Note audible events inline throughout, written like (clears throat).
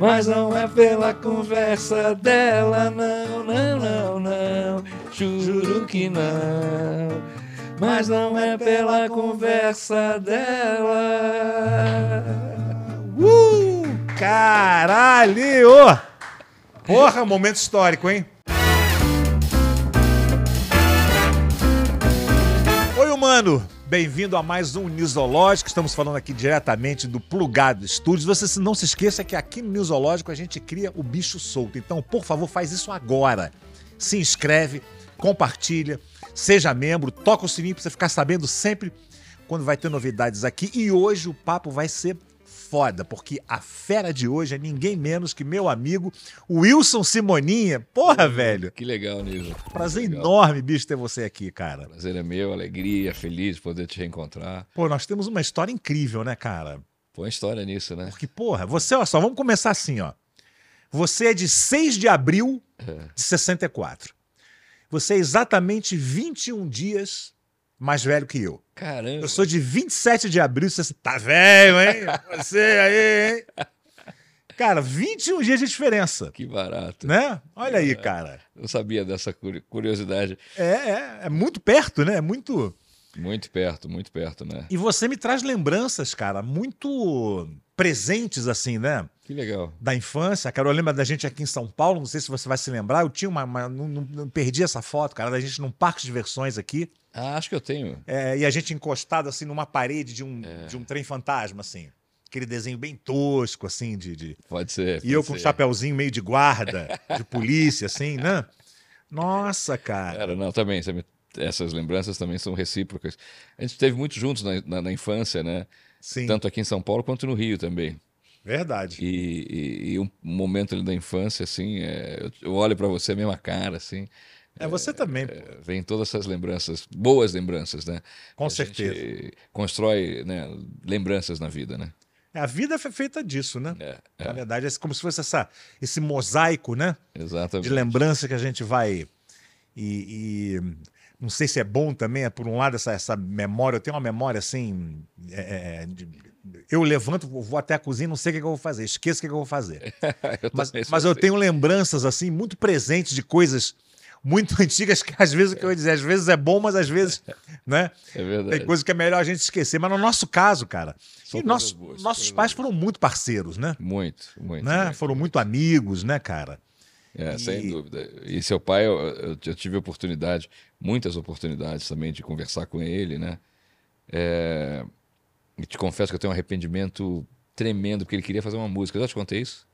Mas não é pela conversa dela, não, não, não, não. Juro que não. Mas não é pela conversa dela. Uh! Caralho! Porra, momento histórico, hein? Oi, humano! Bem-vindo a mais um Newsológico. Estamos falando aqui diretamente do Plugado Studios. Você não se esqueça que aqui no Newsológico a gente cria o bicho solto. Então, por favor, faz isso agora. Se inscreve, compartilha, seja membro, toca o sininho para você ficar sabendo sempre quando vai ter novidades aqui. E hoje o papo vai ser foda, porque a fera de hoje é ninguém menos que meu amigo Wilson Simoninha. Porra, velho. Que legal, Nilson. Prazer legal. enorme, bicho, ter você aqui, cara. Prazer é meu, alegria, feliz de poder te reencontrar. Pô, nós temos uma história incrível, né, cara? Põe história nisso, né? Porque, porra, você, olha só, vamos começar assim, ó. Você é de 6 de abril de 64. Você é exatamente 21 dias mais velho que eu. Caramba. Eu sou de 27 de abril, você tá velho, hein? Você aí, hein? Cara, 21 dias de diferença, Que barato. né? Olha aí, cara. Eu sabia dessa curi- curiosidade. É, é, é muito perto, né? É muito. Muito perto, muito perto, né? E você me traz lembranças, cara, muito presentes, assim, né? Que legal. Da infância. A Carol lembra da gente aqui em São Paulo, não sei se você vai se lembrar. Eu tinha uma. uma- não, não- perdi essa foto, cara, da gente num parque de diversões aqui. Ah, acho que eu tenho. é, e a gente encostado, assim, numa parede de um, É. de um trem fantasma, assim. Aquele desenho bem tosco, assim, de. de- Pode ser. E eu pode com um ser. chapéuzinho meio de guarda, de polícia, assim, né? Nossa, cara. Era, não, também. também- Essas lembranças também são recíprocas. A gente esteve muito juntos na, na- na infância, né? Sim, Tanto aqui em São Paulo quanto no Rio também. Verdade. E, e- e um momento ali da infância, assim, é, eu, olho para você, a mesma cara, assim, É você também, pô. é, vem todas essas lembranças, boas lembranças, né? Com A certeza. constrói né, lembranças na vida, né? A vida foi feita disso, né? É, Na é, verdade, é como se fosse essa, esse mosaico, né? exatamente. De lembrança que a gente vai. E, e não sei se é bom também, é por um lado, essa, essa memória. Eu tenho uma memória assim. é, é, de- eu levanto, vou até a cozinha, não sei o que, que eu vou fazer, esqueço o que, que eu vou fazer. (laughs) eu Mas, mas eu assim. tenho lembranças assim muito presentes de coisas muito (laughs) antigas que às vezes o que eu ia dizer, às vezes é bom, mas às vezes, né? É verdade. Tem coisa que é melhor a gente esquecer. Mas no nosso caso, cara, nossos, boas, nossos pais boas. foram muito parceiros, né? Muito, muito. né? muito, foram muito amigos, né, cara? É, E- sem dúvida. E seu pai, eu, eu- eu tive oportunidade, muitas oportunidades também de conversar com ele, né? É, e te confesso que eu tenho um arrependimento tremendo, porque ele queria fazer uma música. Eu já te contei isso?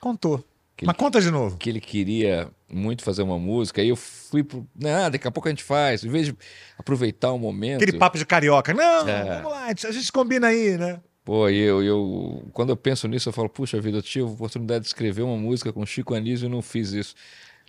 Contou. Que Mas conta de novo. Que ele queria muito fazer uma música, aí eu fui pro. Ah, daqui a pouco a gente faz. Em vez de aproveitar o momento. Aquele papo de carioca. Não, É. vamos lá, a gente- a gente combina aí, né? Pô, e eu, eu, quando eu penso nisso, eu falo, puxa vida, eu tive a oportunidade de escrever uma música com Chico Anísio e não fiz isso.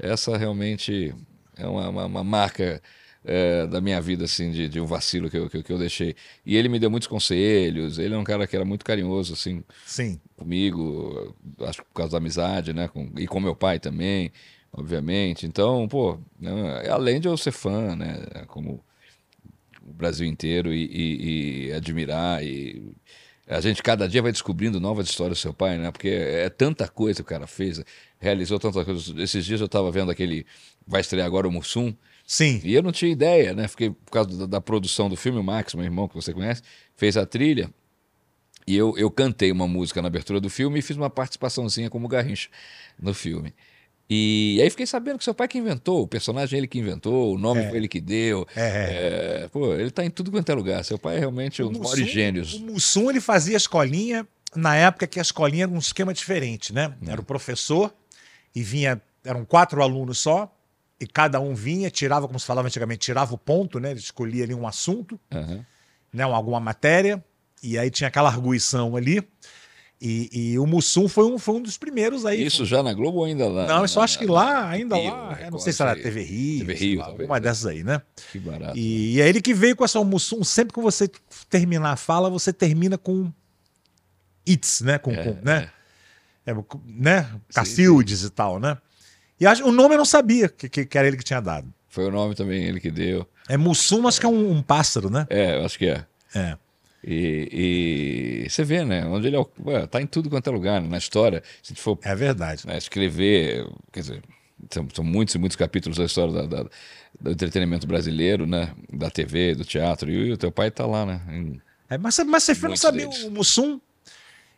Essa realmente é uma, uma, uma marca é, da minha vida, assim, de, de um vacilo que eu, que, que eu deixei. E ele me deu muitos conselhos, ele é um cara que era muito carinhoso, assim, Sim. comigo, acho que por causa da amizade, né? Com- e com meu pai também, obviamente. Então, pô, né, além de eu ser fã, né? Como o Brasil inteiro e, e- e admirar e a gente cada dia vai descobrindo novas histórias do seu pai, né? Porque é tanta coisa que o cara fez, realizou tanta coisa. Esses dias eu estava vendo aquele vai estrear agora o Mussum Sim. e eu não tinha ideia, né? Fiquei por causa da, da produção do filme, o Max, meu irmão que você conhece, fez a trilha. E eu, eu cantei uma música na abertura do filme e fiz uma participaçãozinha como Garrincha no filme. E aí fiquei sabendo que seu pai que inventou, o personagem ele que inventou, o nome É. foi ele que deu. É. É, pô, ele tá em tudo quanto é lugar. Seu pai é realmente um dos maiores gênios. O Mussum, ele fazia escolinha na época que a escolinha era um esquema diferente, né? É. Era o professor e vinha, eram quatro alunos só, e cada um vinha, tirava, como se falava antigamente, tirava o ponto, né? Ele escolhia ali um assunto, Aham. né? Alguma matéria, e aí tinha aquela arguição ali. E, e o Mussum foi um, foi um dos primeiros aí. Isso já na Globo ou ainda lá? Não, isso eu acho que lá, ainda Rio, lá, eu não Record, sei se era. TV Rio, TV Rio, lá, alguma é. dessas aí, né? Que barato. E, e é ele que veio com essa Mussum, sempre que você terminar a fala, você termina com it's, né? Com, É, com, né? É, com- né? Cacildes e tal, né? E acho- o nome eu não sabia que, que, que era ele que tinha dado. Foi o nome também ele que deu. É Mussum, acho que é um, um pássaro, né? É, eu acho que é. É. E, e você vê, né? Onde ele é, o- ué, tá em tudo quanto é lugar, na história. Se a gente for É verdade. né, escrever, quer dizer, são, são muitos e muitos capítulos da história da- da- do entretenimento brasileiro, né? Da TV, do teatro. E o teu pai tá lá, né? Em- É, mas, você- mas você não sabia o Mussum?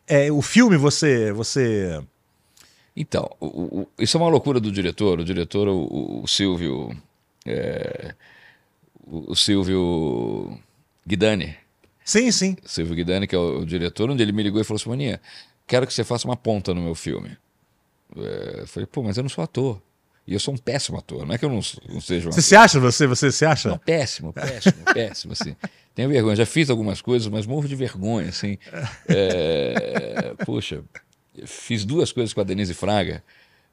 É, o filme você. você... Então, o- o- isso é uma loucura do diretor. O diretor, o, o- Silvio. é, o Silvio Guidani. Sim, sim. Silvio Guidani, que é o, o diretor, onde ele me ligou e falou assim: Maninha, quero que você faça uma ponta no meu filme. É, eu falei, pô, mas eu não sou ator. E eu sou um péssimo ator. Não é que eu não, não seja um Você se acha, você, você se acha? Não, péssimo, péssimo, (laughs) péssimo, assim. Tenho vergonha. Já fiz algumas coisas, mas morro de vergonha, assim. É, Poxa, fiz duas coisas com a Denise Fraga,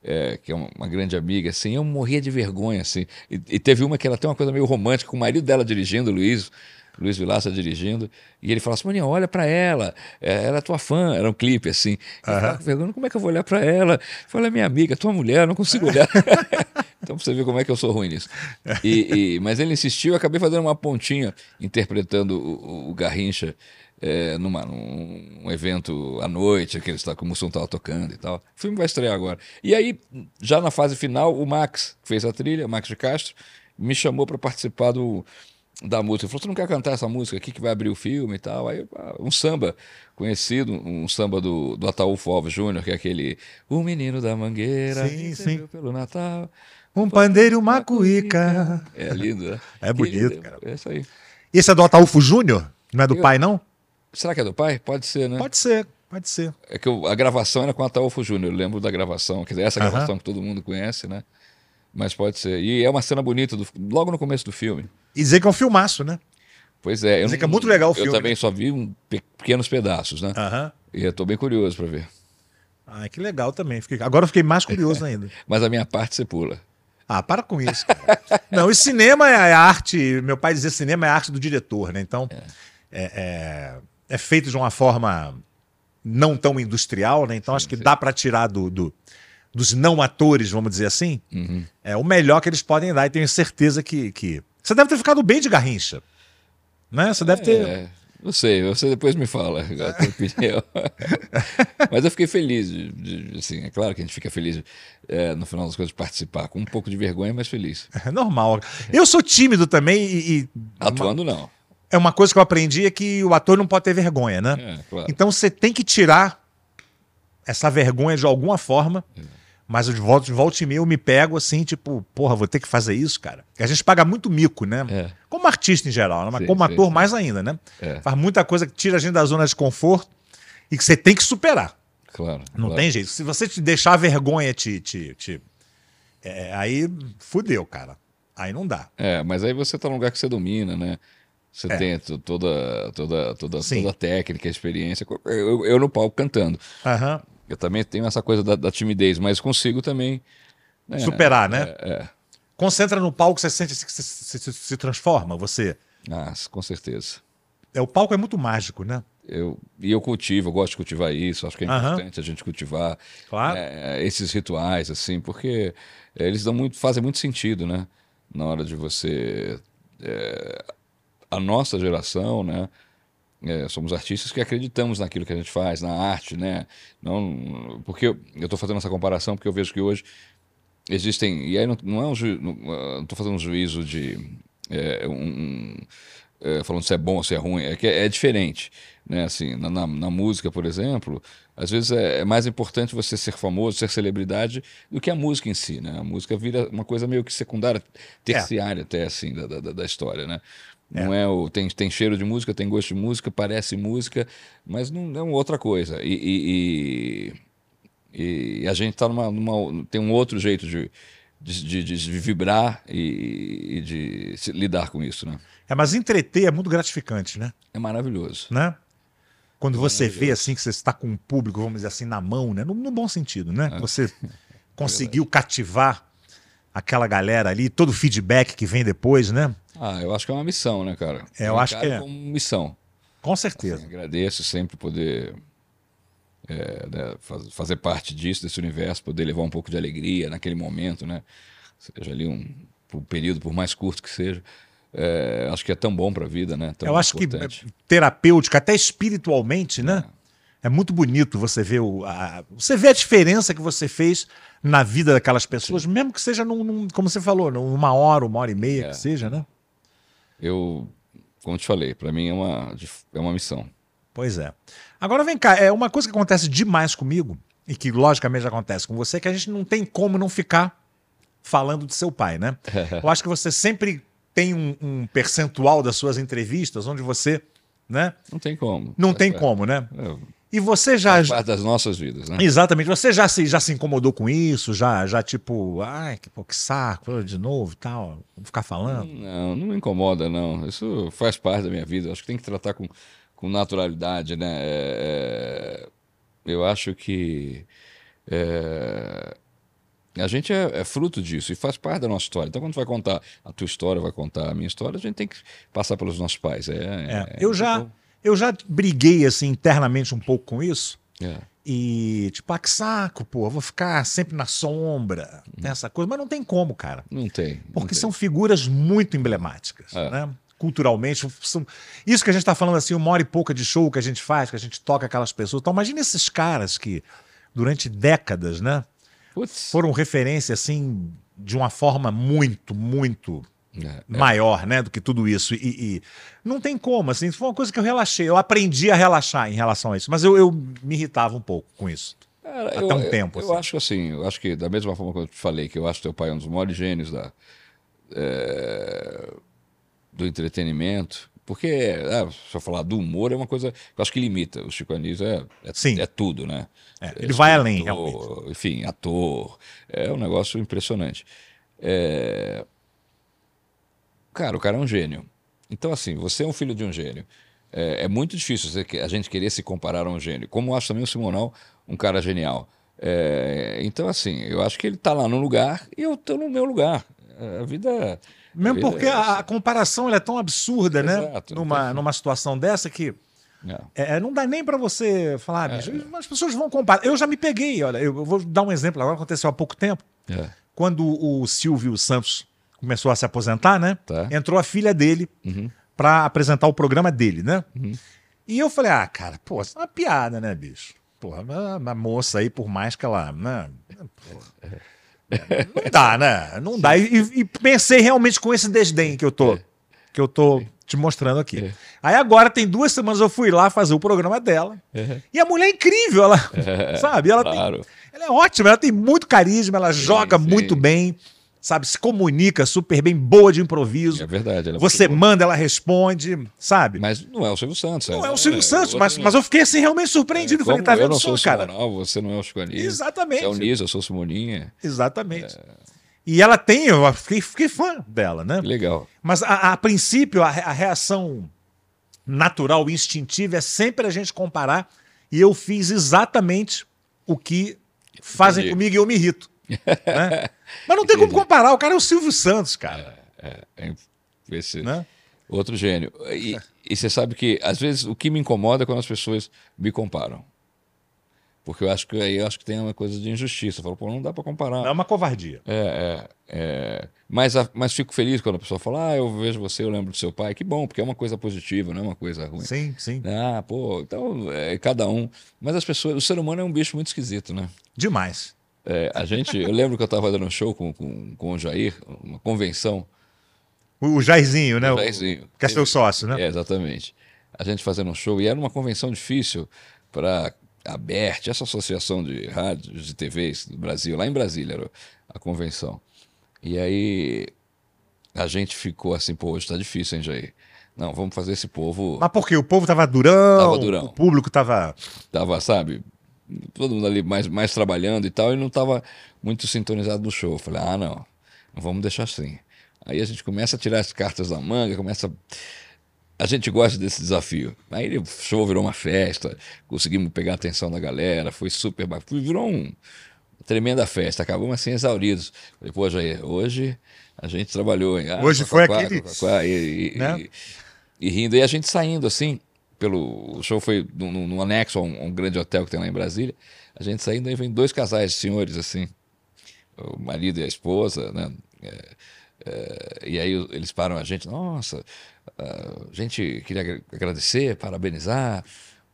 é, que é uma, uma grande amiga, assim. Eu morria de vergonha, assim. E, e teve uma que ela tem uma coisa meio romântica, com o marido dela dirigindo, o Luiz. Luiz Vilaça dirigindo, e ele falou assim: Maninha, olha pra ela, é, ela é tua fã. Era um clipe assim. Eu ficava com vergonha, como é que eu vou olhar pra ela? Falei, é minha amiga, tua mulher, não consigo olhar. (laughs) então, pra você ver como é que eu sou ruim nisso. E, e- mas ele insistiu, eu acabei fazendo uma pontinha, interpretando o, o- o Garrincha é, numa, num um evento à noite, que ele está, que o Mussum estava tocando e tal. O filme vai estrear agora. E aí, já na fase final, o Max, que fez a trilha, Max de Castro, me chamou para participar do, da música. Ele falou: Você não quer cantar essa música aqui que vai abrir o filme e tal? Aí, ah, um samba conhecido, um samba do, do Ataúfo Alves Júnior, que é aquele O Menino da Mangueira, Sim, sim. pelo Natal. Um pandeiro e uma cuíca. É lindo, né? (laughs) É bonito, cara. É isso aí. Esse é do Ataúfo Júnior? Não é do Eu- pai, não? Será que é do pai? Pode ser, né? Pode ser, pode ser. É que eu- a gravação era com Ataúfo Júnior, eu lembro da gravação, quer dizer, essa gravação que todo mundo conhece, né? Mas pode ser. E é uma cena bonita, do- logo no começo do filme. E dizer que é um filmaço, né? Pois é. Eu Dizer que é muito legal o Eu filme, também né? só vi um pe- pequenos pedaços, né? Aham. E eu tô bem curioso para ver. Ah, que legal também. Fiquei- Agora eu fiquei mais curioso (laughs) ainda. Mas a minha parte você pula. Ah, para com isso, cara. (laughs) Não, e cinema é a arte. Meu pai dizia cinema é a arte do diretor, né? Então, é, é, é feito de uma forma não tão industrial, né? Então, acho que sim. dá para tirar do, do- dos não atores, vamos dizer assim, Uhum. é o melhor que eles podem dar. E tenho certeza que, que... Você deve ter ficado bem de garrincha. Né? Você deve ter. É, não sei, você depois me fala (laughs) a tua opinião. (laughs) Mas eu fiquei feliz, de, de- assim, é claro que a gente fica feliz é, no final das coisas de participar, com um pouco de vergonha, mas feliz. (laughs) É normal. Eu sou tímido também e, e Atuando não. é uma coisa que eu aprendi é que o ator não pode ter vergonha, né? É, claro. Então você tem que tirar essa vergonha de alguma forma. Mas eu de volta, de volta e meia eu me pego assim, tipo, porra, vou ter que fazer isso, cara. Porque a gente paga muito mico, né? É. Como artista em geral, né? mas Sim, como sim, ator sim. mais ainda, né? É. Faz muita coisa que tira a gente da zona de conforto e que você tem que superar. Claro. Não claro. tem jeito. Se você te deixar a vergonha te. te, te- é, aí fudeu, cara. Aí não dá. É, mas aí você tá num lugar que você domina, né? Você É. tem to- toda, toda, toda, Sim. toda a técnica, a experiência. Eu, eu no palco cantando. Aham. Eu também tenho essa coisa da, da timidez, mas consigo também. né, Superar, né? É, é. Concentra no palco, você sente que se, se- se transforma. Você. Ah, com certeza. É, o palco é muito mágico, né? Eu, e eu cultivo, eu gosto de cultivar isso, acho que é importante a gente cultivar Claro. é, esses rituais, assim, porque é, eles dão muito, fazem muito sentido, né? Na hora de você. é, a nossa geração, né? É, somos artistas que acreditamos naquilo que a gente faz, na arte, né? Não, porque eu estou fazendo essa comparação porque eu vejo que hoje existem e aí não, não é um ju, não estou fazendo um juízo de é, um, é, falando se é bom ou se é ruim, é que é, é diferente, né? Assim, na, na, na música, por exemplo, às vezes é, é mais importante você ser famoso, ser celebridade, do que a música em si, né? A música vira uma coisa meio que secundária, terciária até assim da, da, da história, né? Não é o tem, tem cheiro de música, tem gosto de música, parece música, mas não é uma outra coisa. E, e- e- e a gente tá numa, numa- tem um outro jeito de, de, de- de vibrar e, e de se- lidar com isso, né? É, mas entreter é muito gratificante, né? É maravilhoso. né? Quando você vê assim que você está com o público, vamos dizer assim, na mão, né? No, no bom sentido, né? Você (laughs) conseguiu cativar aquela galera ali, todo o feedback que vem depois, né? Ah, eu acho que é uma missão, né, cara? É, eu acho que é. como missão. Com Assim, certeza. agradeço sempre poder é, né, faz- fazer parte disso, desse universo, poder levar um pouco de alegria naquele momento, né? Seja ali um, um período, por mais curto que seja. é, acho que é tão bom para a vida, né? Tão Eu acho importante. que terapêutica, até espiritualmente, né? É muito bonito você ver o, a, você vê a diferença que você fez na vida daquelas pessoas, mesmo que seja num, num- como você falou, numa hora, uma hora e meia É. que seja, né? Eu, como te falei, para mim é uma, é uma missão. Pois é. Agora vem cá, é uma coisa que acontece demais comigo, e que logicamente acontece com você, que a gente não tem como não ficar falando de seu pai, né? (laughs) Eu acho que você sempre tem um, um percentual das suas entrevistas onde você, né? Não tem como. Não Faz tem parte- como, né? é, E você já. faz parte das nossas vidas, né? Exatamente, você já se, já se incomodou com isso? Já, já tipo, ai, que, pô, que saco, de novo e tal, vou ficar falando? Não, não me incomoda, não. Isso faz parte da minha vida. Acho que tem que tratar com, com naturalidade, né? É, é, eu acho que é, a gente é, é fruto disso e faz parte da nossa história. Então, quando vai contar a tua história, vai contar a minha história, a gente tem que passar pelos nossos pais. É, É, é- eu, já, eu já briguei assim internamente um pouco com isso. é. E, tipo, ah, que saco, pô, vou ficar sempre na sombra, tem essa coisa, mas não tem como, cara. Não tem. não Porque tem. são figuras muito emblemáticas, É. né? Culturalmente, são... isso que a gente está falando assim, uma hora e pouca de show que a gente faz, que a gente toca aquelas pessoas. Então, imagina esses caras que, durante décadas, né, Putz. foram referência, assim, de uma forma muito, muito É, é. maior, né, do que tudo isso. E, e não tem como, assim, foi uma coisa que eu relaxei. Eu aprendi a relaxar em relação a isso, mas eu, eu me irritava um pouco com isso. Cara, Até eu, um eu- tempo, Eu, assim. acho que assim, eu acho que da mesma forma que eu te falei, que eu acho que teu pai é um dos maiores gênios da, é, do entretenimento, porque ah, se eu falar do humor é uma coisa que eu acho que limita. O Chico Anísio é, é, Sim. é tudo, né? É, ele vai além, escritor, Enfim, ator. É um negócio impressionante. É, Cara, o cara é um gênio. Então, assim, você é um filho de um gênio. É, é muito difícil você a gente querer se comparar a um gênio. Como eu acho também o Simonal um cara genial. É, então, assim, eu acho que ele está lá no lugar e eu estou no meu lugar. É, A vida. Mesmo vida porque é a, a comparação é tão absurda, né? Exato. Numa, numa situação dessa que É. é, não dá nem pra você falar, bicho, as pessoas vão comparar. Eu já me peguei, olha, eu vou dar um exemplo agora, aconteceu há pouco tempo, É. quando o Silvio Santos começou a se aposentar, né? Tá. Entrou a filha dele Uhum. pra apresentar o programa dele, né? E eu falei, ah, cara, pô, isso é uma piada, né, bicho? Porra, uma, uma moça aí, por mais que ela. Né, porra, (laughs) não dá, né? Não dá. E, e pensei realmente com esse desdém que eu tô, que eu tô te mostrando aqui. É. Aí agora tem duas semanas eu fui lá fazer o programa dela. É. E a mulher é incrível, ela, (laughs) sabe? Ela, tem- Claro. ela é ótima, ela tem muito carisma, ela joga sim. muito bem, sabe? Se comunica super bem, boa de improviso. É verdade. ela é Você manda, ela responde, sabe? Mas não é o Silvio Santos. Não é o Silvio é, Santos, mas, mas eu fiquei assim realmente surpreendido. Como Falei, tá eu vendo não sou cara? Simonal, você não é o Chico Anísio. Exatamente. É o Niso, eu sou o Simoninha. Exatamente. E ela tem, eu fiquei, fiquei fã dela, né? Legal. Mas a, a princípio, a, a reação natural, instintiva, é sempre a gente comparar. E eu fiz exatamente o que fazem Entendi. comigo e eu me irrito. (laughs) né? Mas não tem como comparar, o cara é o Silvio Santos, cara. É, esse Né? outro gênio. E, e você sabe que, às vezes, o que me incomoda é quando as pessoas me comparam. Porque eu acho que aí eu acho que tem uma coisa de injustiça. Eu falo, pô, não dá para comparar. É uma covardia. É, é, é. Mas, a- mas fico feliz quando a pessoa fala, ah, eu vejo você, eu lembro do seu pai. Que bom, porque é uma coisa positiva, não é uma coisa ruim. Sim, sim. Ah, pô, então é cada um. Mas as pessoas, o ser humano é um bicho muito esquisito, né? Demais. É, a gente, eu lembro que eu estava dando um show com, com, com o Jair, uma convenção. O, o Jairzinho, né? O Jairzinho. Que é seu sócio, né? É, exatamente. A gente fazendo um show, e era uma convenção difícil para a BERT, essa associação de rádios e TVs do Brasil, lá em Brasília era a convenção. E aí a gente ficou assim, pô, hoje está difícil, hein, Jair? Não, vamos fazer esse povo. Mas por quê? O povo tava durão, Tava durão. o público tava... Tava, sabe, todo mundo ali mais, mais trabalhando e tal, e não estava muito sintonizado no show. Eu falei, ah, não, não vamos deixar assim. Aí a gente começa a tirar as cartas da manga, começa. A gente gosta desse desafio. Aí o show virou uma festa, conseguimos pegar a atenção da galera, foi super bacana. Virou um, uma tremenda festa, acabamos assim exauridos. Falei, pô, Jair, hoje a gente trabalhou, hein? Ah, Hoje foi aquele- e- né? e- e rindo. E a gente saindo assim, pelo o show foi num, anexo a um, um grande hotel que tem lá em Brasília. A gente saindo, aí vem dois casais de senhores assim, o marido e a esposa, né? É, É, e aí eles param a gente, nossa, a gente queria agradecer, parabenizar,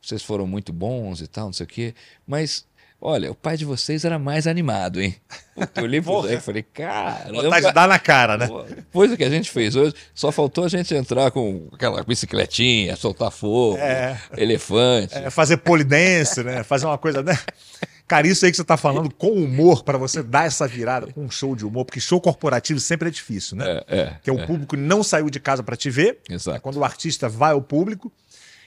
vocês foram muito bons e tal, não sei o quê, mas Olha, o pai de vocês era mais animado, hein? (laughs) Eu olhei pro Zé e falei, cara. Vontade de dar na cara, né? Pois o que a gente fez hoje, só faltou a gente entrar com aquela bicicletinha, soltar fogo, é. elefante. É, fazer polidense, né? Fazer uma coisa, né? Cara, isso aí que você está falando com humor, para você dar essa virada com um show de humor, porque show corporativo sempre é difícil, né? É, é, que é o público não saiu de casa para te ver. Exato. É quando o artista vai ao público.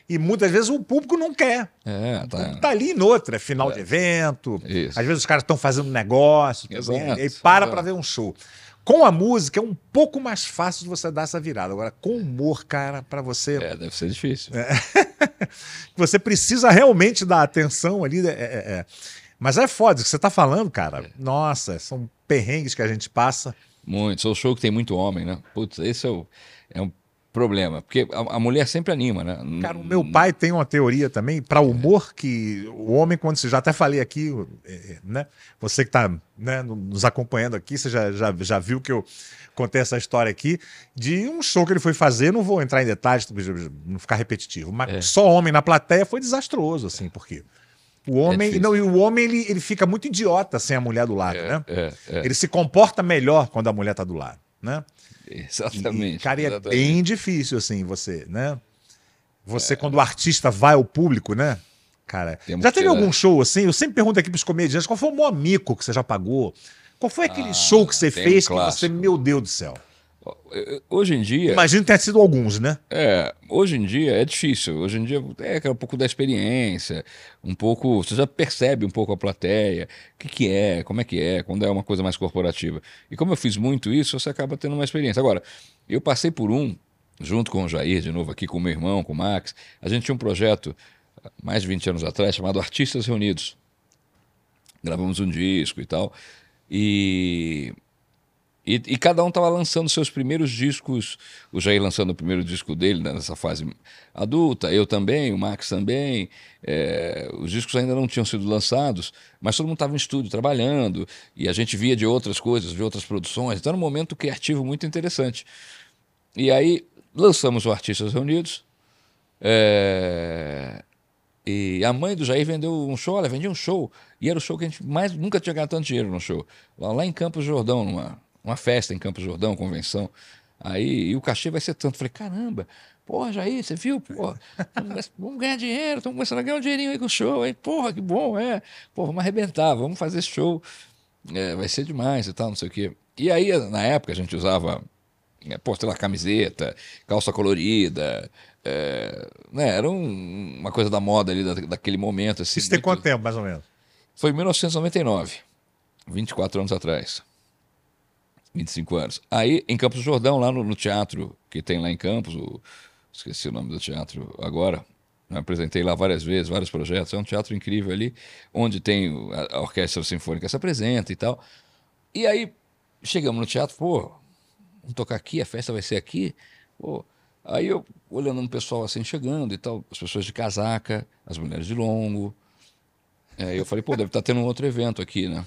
E muitas vezes o público não quer. É, tá. O tá ali em outra, é final é. de evento. Isso. Às vezes os caras estão fazendo negócio. Exato. E aí para para ver um show. Com a música é um pouco mais fácil de você dar essa virada. Agora, com humor, cara, para você. É, deve ser difícil. É. (laughs) você precisa realmente dar atenção ali. É, é, é. Mas é foda, o que você tá falando, cara. É. Nossa, são perrengues que a gente passa. Muito. Sou show que tem muito homem, né? Putz, esse é, o, problema, porque a, a, mulher sempre anima, né? Cara, o meu pai tem uma teoria também para humor que o homem quando você já até falei aqui, é, é, né? Você que está né, nos acompanhando aqui, você já, já, já viu que eu contei essa história aqui de um show que ele foi fazer, não vou entrar em detalhes, não ficar repetitivo, mas é. só homem na plateia foi desastroso, assim, porque o homem, é não, e o homem ele, ele fica muito idiota sem a mulher do lado, é, né? É, é. Ele se comporta melhor quando a mulher está do lado, né? Exatamente. E, cara, exatamente. é bem difícil, assim, você, né? Você, é. quando o artista vai ao público, né? Cara, Temos já teve algum show assim? Eu sempre pergunto aqui pros comediantes qual foi o maior mico que você já pagou? Qual foi aquele ah, show que você fez um que você, meu Deus do céu? Hoje em dia. Imagino ter sido alguns, né? É, hoje em dia é difícil. Hoje em dia é um pouco da experiência, um pouco. Você já percebe um pouco a plateia, o que, que é, como é que é, quando é uma coisa mais corporativa. E como eu fiz muito isso, você acaba tendo uma experiência. Agora, eu passei por um, junto com o Jair, de novo aqui, com o meu irmão, com o Max. A gente tinha um projeto, mais de 20 anos atrás, chamado Artistas Reunidos. Gravamos um disco e tal. E e, e, cada um estava lançando seus primeiros discos. O Jair lançando o primeiro disco dele né, nessa fase adulta, eu também, o Max também. É, os discos ainda não tinham sido lançados, mas todo mundo estava em estúdio trabalhando e a gente via de outras coisas, de outras produções. Então era um momento criativo muito interessante. E aí lançamos o Artistas Reunidos. É, e a mãe do Jair vendeu um show, ela vendia um show. E era o show que a gente mais nunca tinha ganhado tanto dinheiro no show. Lá, lá em Campos Jordão, numa uma festa em Campos Jordão, convenção. Aí, e o cachê vai ser tanto. Falei, caramba, porra, Jair, você viu? Porra, vamos ganhar dinheiro, estamos começando a ganhar um dinheirinho aí com o show, hein? Porra, que bom, é. Pô, vamos arrebentar, vamos fazer show. É, vai ser demais e tal, não sei o quê. E aí, na época, a gente usava, é, pô, sei lá, camiseta, calça colorida, é, né, era um, uma coisa da moda ali, da, daquele momento. Assim, Isso tem muito... quanto tempo, mais ou menos? Foi em 1999, 24 anos atrás. 25 anos. Aí, em Campos do Jordão, lá no, no teatro que tem lá em Campos, o, esqueci o nome do teatro agora, me apresentei lá várias vezes, vários projetos. É um teatro incrível ali, onde tem a, orquestra sinfônica se apresenta e tal. E aí, chegamos no teatro, pô, vamos tocar aqui, a festa vai ser aqui. Pô, aí eu, olhando um pessoal assim chegando e tal, as pessoas de casaca, as mulheres de longo. Aí eu falei, pô, deve estar tá tendo um outro evento aqui, né?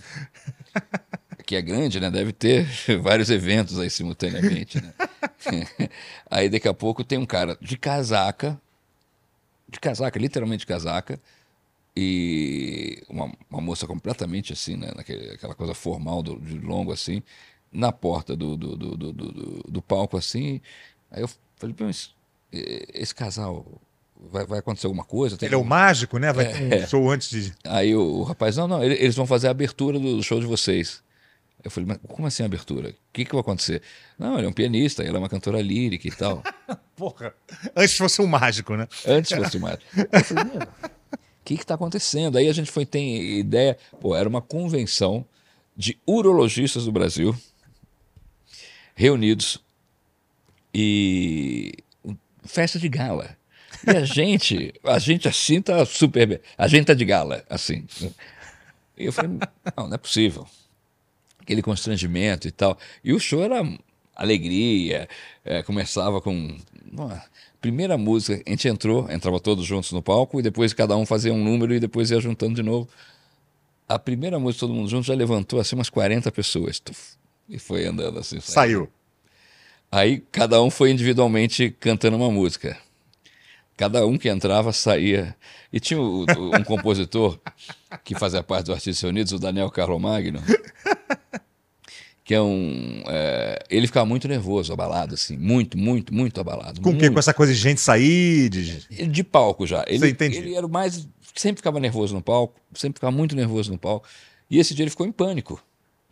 (laughs) que é grande, né? Deve ter (laughs) vários eventos aí simultaneamente, né? (laughs) aí daqui a pouco tem um cara de casaca, de casaca, literalmente de casaca, e uma, uma moça completamente assim, né? Naquele, aquela coisa formal do, de longo assim, na porta do, do, do, do, do, do palco assim. Aí eu falei, mas esse casal vai, vai acontecer alguma coisa? Ele é o mágico, né? Vai ter um é. show antes de. Aí o, o, rapaz, não, não, eles vão fazer a abertura do show de vocês. Eu falei, mas como assim abertura? O que, que vai acontecer? Não, ele é um pianista, ela é uma cantora lírica e tal. (laughs) Porra, antes fosse um mágico, né? Antes fosse um mágico. Eu falei, o que está acontecendo? Aí a gente foi ter ideia, pô, era uma convenção de urologistas do Brasil reunidos e festa de gala. E a gente, a gente assim tá super bem. A gente tá de gala, assim. E eu falei, não, não é possível aquele constrangimento e tal. E o show era alegria, é, começava com. Uma, primeira música, a gente entrou, entrava todos juntos no palco e depois cada um fazia um número e depois ia juntando de novo. A primeira música, todo mundo junto, já levantou assim umas 40 pessoas. Tuf, e foi andando assim. Saiu. Aí cada um foi individualmente cantando uma música. Cada um que entrava saía. E tinha um (laughs) compositor que fazia parte do Artistas Unidos, o Daniel Carlomagno, que é um. é, ele ficava muito nervoso, abalado, assim. Muito, muito, muito abalado. Com o quê? Com essa coisa de gente sair, de... De palco já. Ele, Você entende? ele era o mais. Sempre ficava nervoso no palco, sempre ficava muito nervoso no palco. E esse dia ele ficou em pânico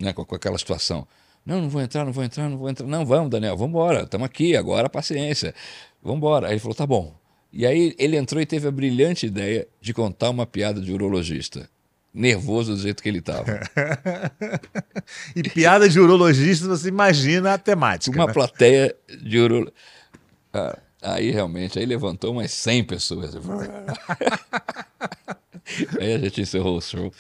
né, com, com aquela situação. Não, não vou entrar, não vou entrar, não vou entrar. Não, vamos, Daniel, vamos embora, estamos aqui, agora paciência. Vamos embora. Aí ele falou: tá bom. E aí ele entrou e teve a brilhante ideia de contar uma piada de urologista. Nervoso do jeito que ele estava. (laughs) E piada de urologista, você imagina a temática. Uma né? plateia de urologista. aí realmente, aí levantou umas 100 pessoas. (laughs) aí a gente encerrou o show.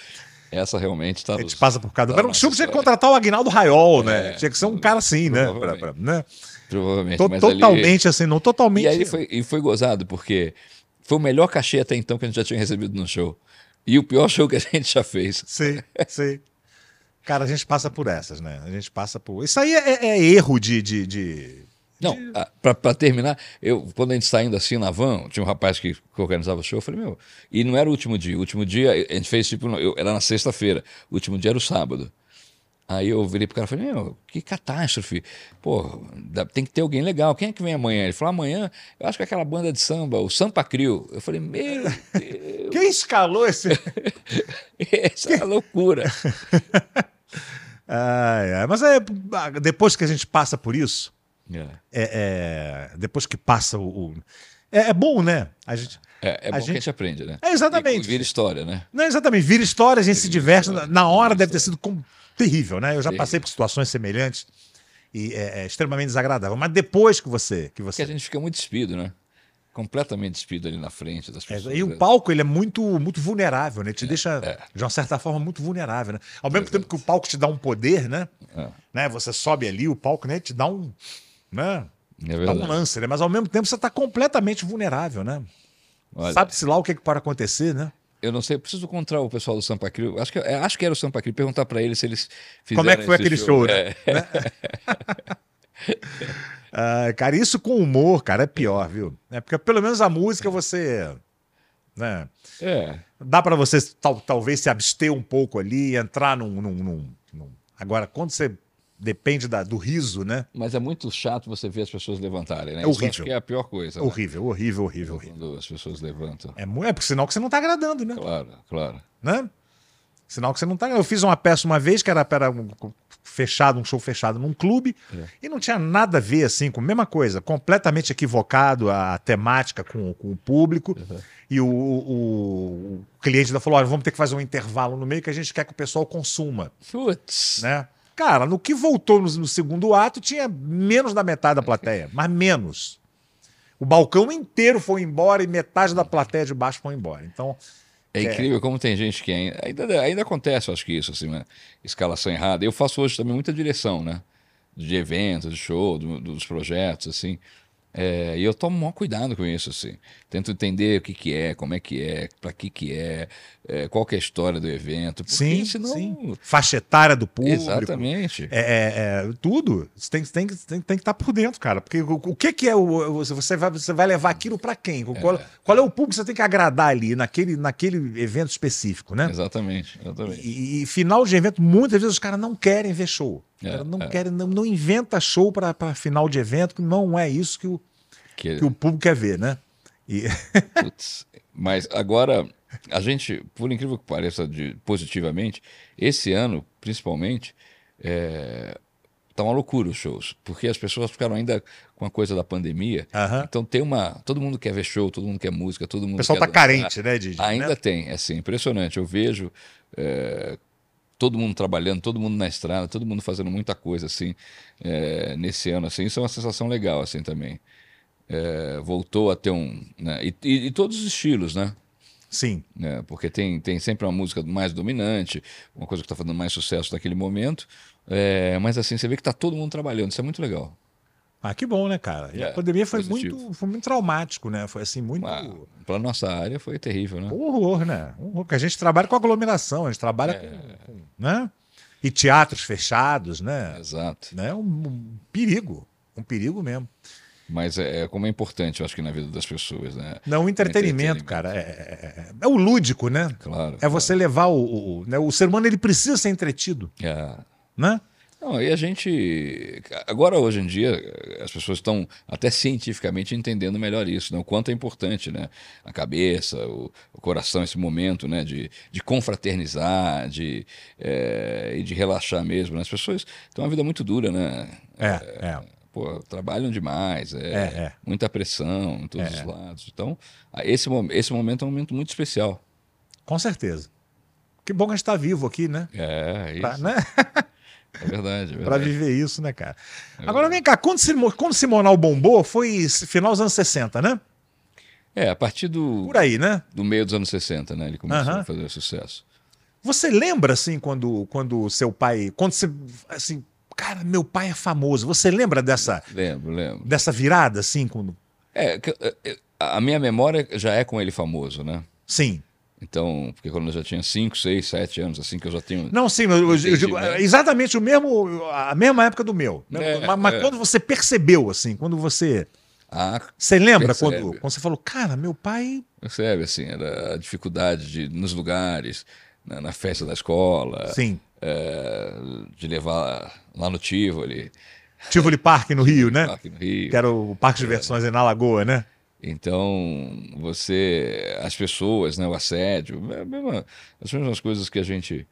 Essa realmente tá estava. A gente passa por cada. Era um show que tinha que contratar o Agnaldo Raiol, né? É. Tinha que ser um cara assim, né? Pra- Provavelmente. pra- né? Provavelmente. To- mas ali- totalmente assim, não totalmente. E aí foi, e foi gozado, porque foi o melhor cachê até então que a gente já tinha recebido no show. E o pior show que a gente já fez. Sim, sim. Cara, a gente passa por essas, né? A gente passa por. Isso aí é, é erro de. de, de- Não, a- pra, pra terminar, eu, quando a gente saindo assim na van, tinha um rapaz que, que organizava o show, eu falei, meu, e não era o último dia, o último dia a gente fez tipo, eu- era na sexta-feira, o último dia era o sábado. Aí eu virei pro cara e falei, meu, que catástrofe. Pô, tem que ter alguém legal. Quem é que vem amanhã? Ele falou, amanhã, eu acho que é aquela banda de samba, o Sampa Crio. Eu falei, meu Deus, (laughs) Quem escalou esse. (laughs) essa é a loucura. (laughs) Ai, ai, Mas é, depois que a gente passa por isso, É, é, é, depois que passa o. o- é, é bom, né? A gente, é, é A bom que a gente- gente aprende, né? É, exatamente. E vira história, né? Não, exatamente. Vira história, a gente se Vira diverte. história, Na hora deve ter sido com- terrível, né? Eu já Terrível. passei por situações semelhantes e é, é extremamente desagradável. Mas depois que você. Que Porque você a gente fica muito despido, né? Completamente despido ali na frente das É, pessoas. e né? o palco ele é muito, muito vulnerável, né? Te deixa, é. de uma certa forma, muito vulnerável. Né? Ao mesmo tempo que o palco te dá um poder, né? É, né? Você sobe ali, o palco né? te dá um. Né? é Dá um lance, né? Mas ao mesmo tempo você está completamente vulnerável, né? Sabe-se lá o que, que pode acontecer, né? Eu não sei, eu preciso encontrar o pessoal do Sampa Crio. Acho que, é, acho que era o Sampa Crio, perguntar pra eles se eles fizeram Como é que foi aquele show, né? É. (laughs) Ah, cara, isso com humor, cara, é pior, viu? É porque pelo menos a música você. Né? É. Dá para você tal- talvez se abster um pouco ali, entrar num. num- num- num- Agora, quando você depende da- do riso, né? Mas é muito chato você ver as pessoas levantarem, né? É Isso horrível. acho que é a pior coisa. né? Horrível, horrível, horrível, horrível. Quando as pessoas levantam. É, é porque sinal que você não tá agradando, né? Claro, claro. né? Sinal que você não tá. Eu fiz uma peça uma vez que era, era um- fechado, um show fechado num clube, É. e não tinha nada a ver assim com a mesma coisa, completamente equivocado a temática com, com o público. Uhum. E o, o- o cliente ainda falou: olha, vamos ter que fazer um intervalo no meio que a gente quer que o pessoal consuma. Putz. Né? Cara, no que voltou no, no segundo ato, tinha menos da metade da plateia, mas menos. O balcão inteiro foi embora e metade da plateia de baixo foi embora. Então, É incrível como tem gente que ainda, ainda, ainda acontece, eu acho que isso, assim, uma escalação errada. Eu faço hoje também muita direção, né? De eventos, de show, do- dos projetos, assim. É, e eu tomo maior cuidado com isso, assim. Tento entender o que, que é, como é que é, para que que é, é, qual que é a história do evento. Porque sim, senão... sim. Faixa etária do público. Exatamente. É, é, é, tudo. Você tem, tem, tem, tem que estar por dentro, cara. Porque o, o que, que é o. o- Você vai, você vai levar aquilo para quem? Qual, qual é o público que você tem que agradar ali, naquele, naquele evento específico, né? Exatamente, exatamente. E, e final de evento, muitas vezes os caras não querem ver show. É, não é. querem, não, não inventa show para final de evento, que não é isso que o, Que- que o público quer ver, né? E, (laughs) Putz. Mas agora, a gente, por incrível que pareça, de, positivamente, esse ano, principalmente, é, tá uma loucura os shows, porque as pessoas ficaram ainda com a coisa da pandemia. Então tem uma. Todo mundo quer ver show, todo mundo quer música, todo mundo o pessoal quer tá dançar. carente, né, Didi? Ainda né? tem, é assim, impressionante. Eu vejo é, todo mundo trabalhando, todo mundo na estrada, todo mundo fazendo muita coisa assim é, nesse ano. Assim, isso é uma sensação legal assim também. É, voltou a ter um. né, e, e- e todos os estilos, né? Sim. né, Porque tem, tem sempre uma música mais dominante, uma coisa que está fazendo mais sucesso naquele momento. É, mas assim, você vê que está todo mundo trabalhando, isso é muito legal. Ah, que bom, né, cara? E a É, pandemia foi positivo. muito, foi muito traumático, né? Foi assim, muito. Para nossa área foi terrível, né? Horror, né? Horror, porque a gente trabalha com aglomeração, a gente trabalha com, com- né? E teatros fechados, né? Exato. né? Um, um perigo. Um perigo mesmo. Mas é, é como é importante, eu acho que na vida das pessoas, né? Não, o entretenimento, Entretenimento. cara. É, é- é- é o lúdico, né? Claro. É você levar o. O, o- né? o ser humano ele precisa ser entretido, É. né? Não, e a gente. Agora, hoje em dia, as pessoas estão até cientificamente entendendo melhor isso, né? o quanto é importante, né? A cabeça, o, o coração, esse momento né? de, de confraternizar de, é, e de relaxar mesmo. né? As pessoas têm uma vida muito dura, né? É, é. Pô, trabalham demais, é, É, é. muita pressão em todos É. os lados. Então, esse, esse momento é um momento muito especial. Com certeza. Que bom que a gente está vivo aqui, né? É, isso. Pra, né? (laughs) É verdade. É Pra verdade. viver isso, né, cara? Agora vem cá, quando, Simo- quando Simonal bombou, foi final dos anos 60, né? É, a partir do, Por aí, né? do meio dos anos 60, né? Ele começou a fazer sucesso. Você lembra, assim, quando, quando seu pai. Quando você. Assim, cara, meu pai é famoso. Você lembra dessa, Lembro, lembro. dessa virada, assim? Quando... É, é, é, a minha memória já é com ele famoso, né? Sim. Então, porque quando eu já tinha 5, 6, 7 anos, assim, que eu já tenho. Não, sim, eu, eu- digo né? exatamente o mesmo, a mesma época do meu. É, mas mas é. quando você percebeu, assim, quando você. Ah, Você lembra Percebe. quando, quando você falou, cara, meu pai. percebe, assim, era a dificuldade de nos lugares, na, na festa da escola, Sim. é, de levar lá no Tivoli, Tivoli Park no Rio, né? aqui no Rio. Que era o Parque de Diversões aí na Lagoa, né? Então, você, as pessoas, né, o assédio, é mesma- as mesmas coisas que a gente,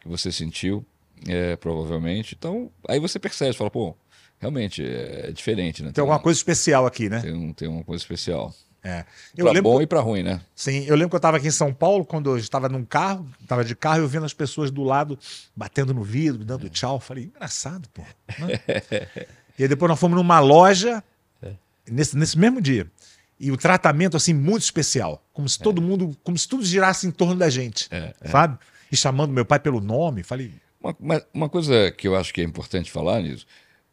que você sentiu, é, provavelmente. Então, aí você percebe, fala, pô, realmente é, diferente, né? Tem alguma coisa especial aqui, né? Tem, um- tem uma coisa especial. É. Eu Pra lembro, bom e pra ruim, né? sim, eu lembro que eu estava aqui em São Paulo, quando eu estava num carro, estava de carro e eu vendo as pessoas do lado batendo no vidro, dando tchau. Falei, engraçado, pô. né? (laughs) e aí depois nós fomos numa loja, nesse, nesse mesmo dia. E o tratamento, assim, muito especial. Como se todo mundo, como se tudo girasse em torno da gente, É, é. sabe? E chamando meu pai pelo nome. Falei, Uma, uma- uma coisa que eu acho que é importante falar nisso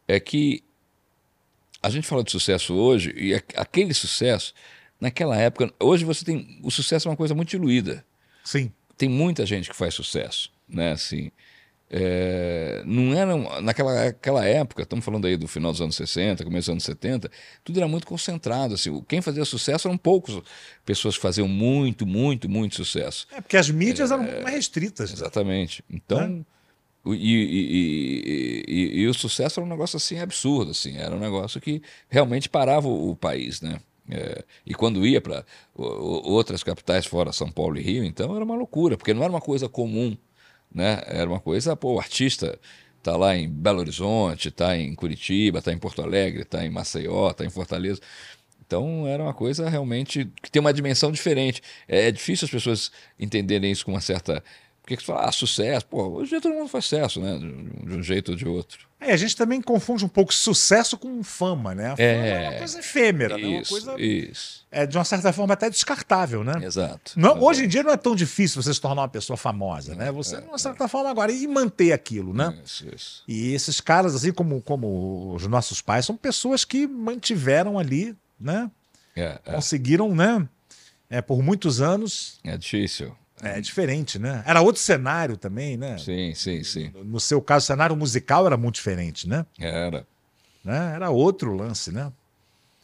é que a gente fala de sucesso hoje e aquele sucesso, naquela época, hoje você tem. O sucesso é uma coisa muito diluída. sim, tem muita gente que faz sucesso, né? Assim, é, não era naquela aquela época, estamos falando aí do final dos anos 60, começo dos anos 70, tudo era muito concentrado. Assim, quem fazia sucesso eram poucos pessoas que faziam muito, muito, muito sucesso. é porque as mídias eram muito mais restritas. Exatamente. Então, e, e- e- e- e o sucesso era um negócio assim absurdo, assim, era um negócio que realmente parava o, o país, né? É, e quando ia para outras capitais fora São Paulo e Rio, então era uma loucura, porque não era uma coisa comum, né? Era uma coisa, pô, o artista tá lá em Belo Horizonte, tá em Curitiba, tá em Porto Alegre, tá em Maceió, tá em Fortaleza. Então era uma coisa realmente que tem uma dimensão diferente. É, é difícil as pessoas entenderem isso com uma certa. Que você fala, ah, sucesso, pô, hoje em dia todo mundo faz sucesso, né? De, um- jeito ou de outro. É, a gente também confunde um pouco sucesso com fama, né? A fama é, É. uma coisa efêmera, né? Uma Isso, coisa, isso. é, de uma certa forma, até descartável, né? Exato. Não, Exato. hoje em dia não é tão difícil você se tornar uma pessoa famosa, né? Você, de uma certa forma, agora, e manter aquilo, né? Isso, isso. E esses caras, assim como, como os nossos pais, são pessoas que mantiveram ali, né? É, é, Conseguiram, né? É, por muitos anos. é difícil. É diferente, né? Era outro cenário também, né? Sim, sim, sim. No seu caso, o cenário musical era muito diferente, né? Era. né? Era outro lance, né?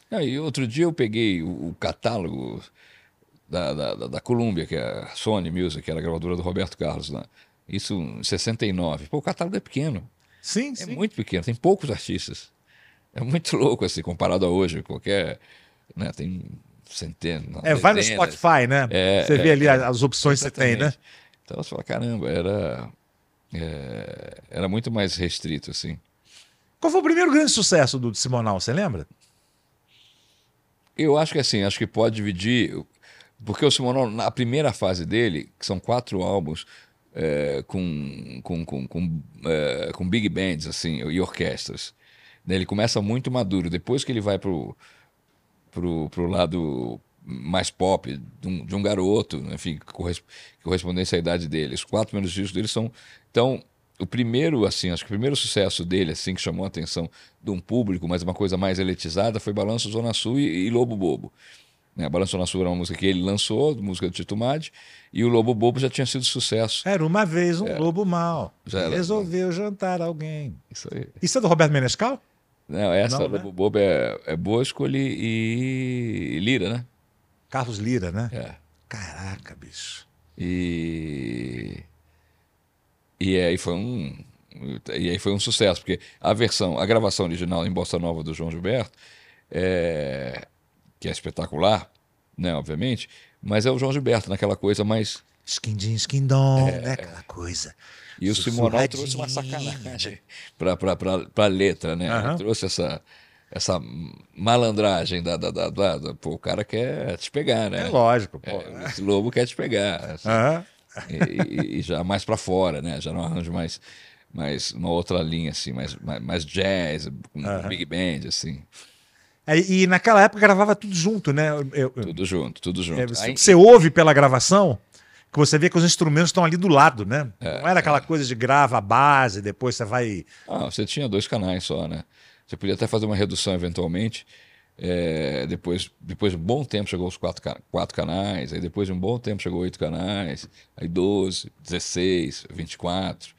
Aí, outro dia eu peguei o, o catálogo da, da, da, Columbia, que é a Sony Music, que era a gravadora do Roberto Carlos lá. Isso em 69. Pô, o catálogo é pequeno. Sim, É sim. muito pequeno, tem poucos artistas. É muito louco, assim, comparado a hoje. Qualquer. Né, tem centenas. É, vai no. Spotify, né? É, você vê é, ali é. as opções que você tem, né? Então você fala, caramba, era. é, era muito mais restrito, assim. Qual foi o primeiro grande sucesso do Simonal, você lembra? Eu acho que assim, acho que pode dividir. Porque o Simonal, na primeira fase dele, que são quatro álbuns é, com, com, com, com, é, com big bands assim, e orquestras, né, ele começa muito maduro. Depois que ele vai pro, pro, pro lado mais pop de um, de um garoto, né, enfim, corres- correspondência à idade dele. Os quatro primeiros discos dele são. Então, o primeiro, assim, acho que o primeiro sucesso dele, assim, que chamou a atenção de um público, mas uma coisa mais elitizada, foi Balanço Zona Sul e, e Lobo Bobo. Né, Balanço Zona Sul era uma música que ele lançou, música do Tito Madi, e o Lobo Bobo já tinha sido sucesso. Era uma vez um lobo mau. Já era. Resolveu jantar alguém. Isso aí. Isso é do Roberto Menescal? Não, essa Não, né? Lobo Bobo é, é Bosco e, Lira, né? Carlos Lira, né? É. Caraca, bicho. E. E aí foi um. E aí foi um sucesso, porque a versão, a gravação original em Bossa Nova do João Gilberto, é, que é espetacular, né, obviamente, mas é o João Gilberto, naquela coisa mais. Skindim, skindom, né? Aquela coisa. E o Simonal trouxe uma sacanagem (laughs) para a letra, né? Ele trouxe essa, essa malandragem da, da, da, da- da- Pô, o cara quer te pegar, né? É lógico, pô. É, esse lobo quer te pegar. assim. Aham. e, e- e já mais para fora, né? Já não arranjo mais, mais uma outra linha assim, mais, mais, mais jazz, Aham. big band assim, É, E, naquela época gravava tudo junto, né? Eu- eu- tudo junto, tudo junto. é, você, Aí- você ouve pela gravação que você vê que os instrumentos estão ali do lado, né? É, Não era aquela coisa de grava a base, depois você vai. ah, você tinha dois canais só, né? Você podia até fazer uma redução eventualmente. é, depois, depois de um bom tempo chegou os quatro, quatro canais, aí depois de um bom tempo chegou oito canais, aí 12, 16, 24.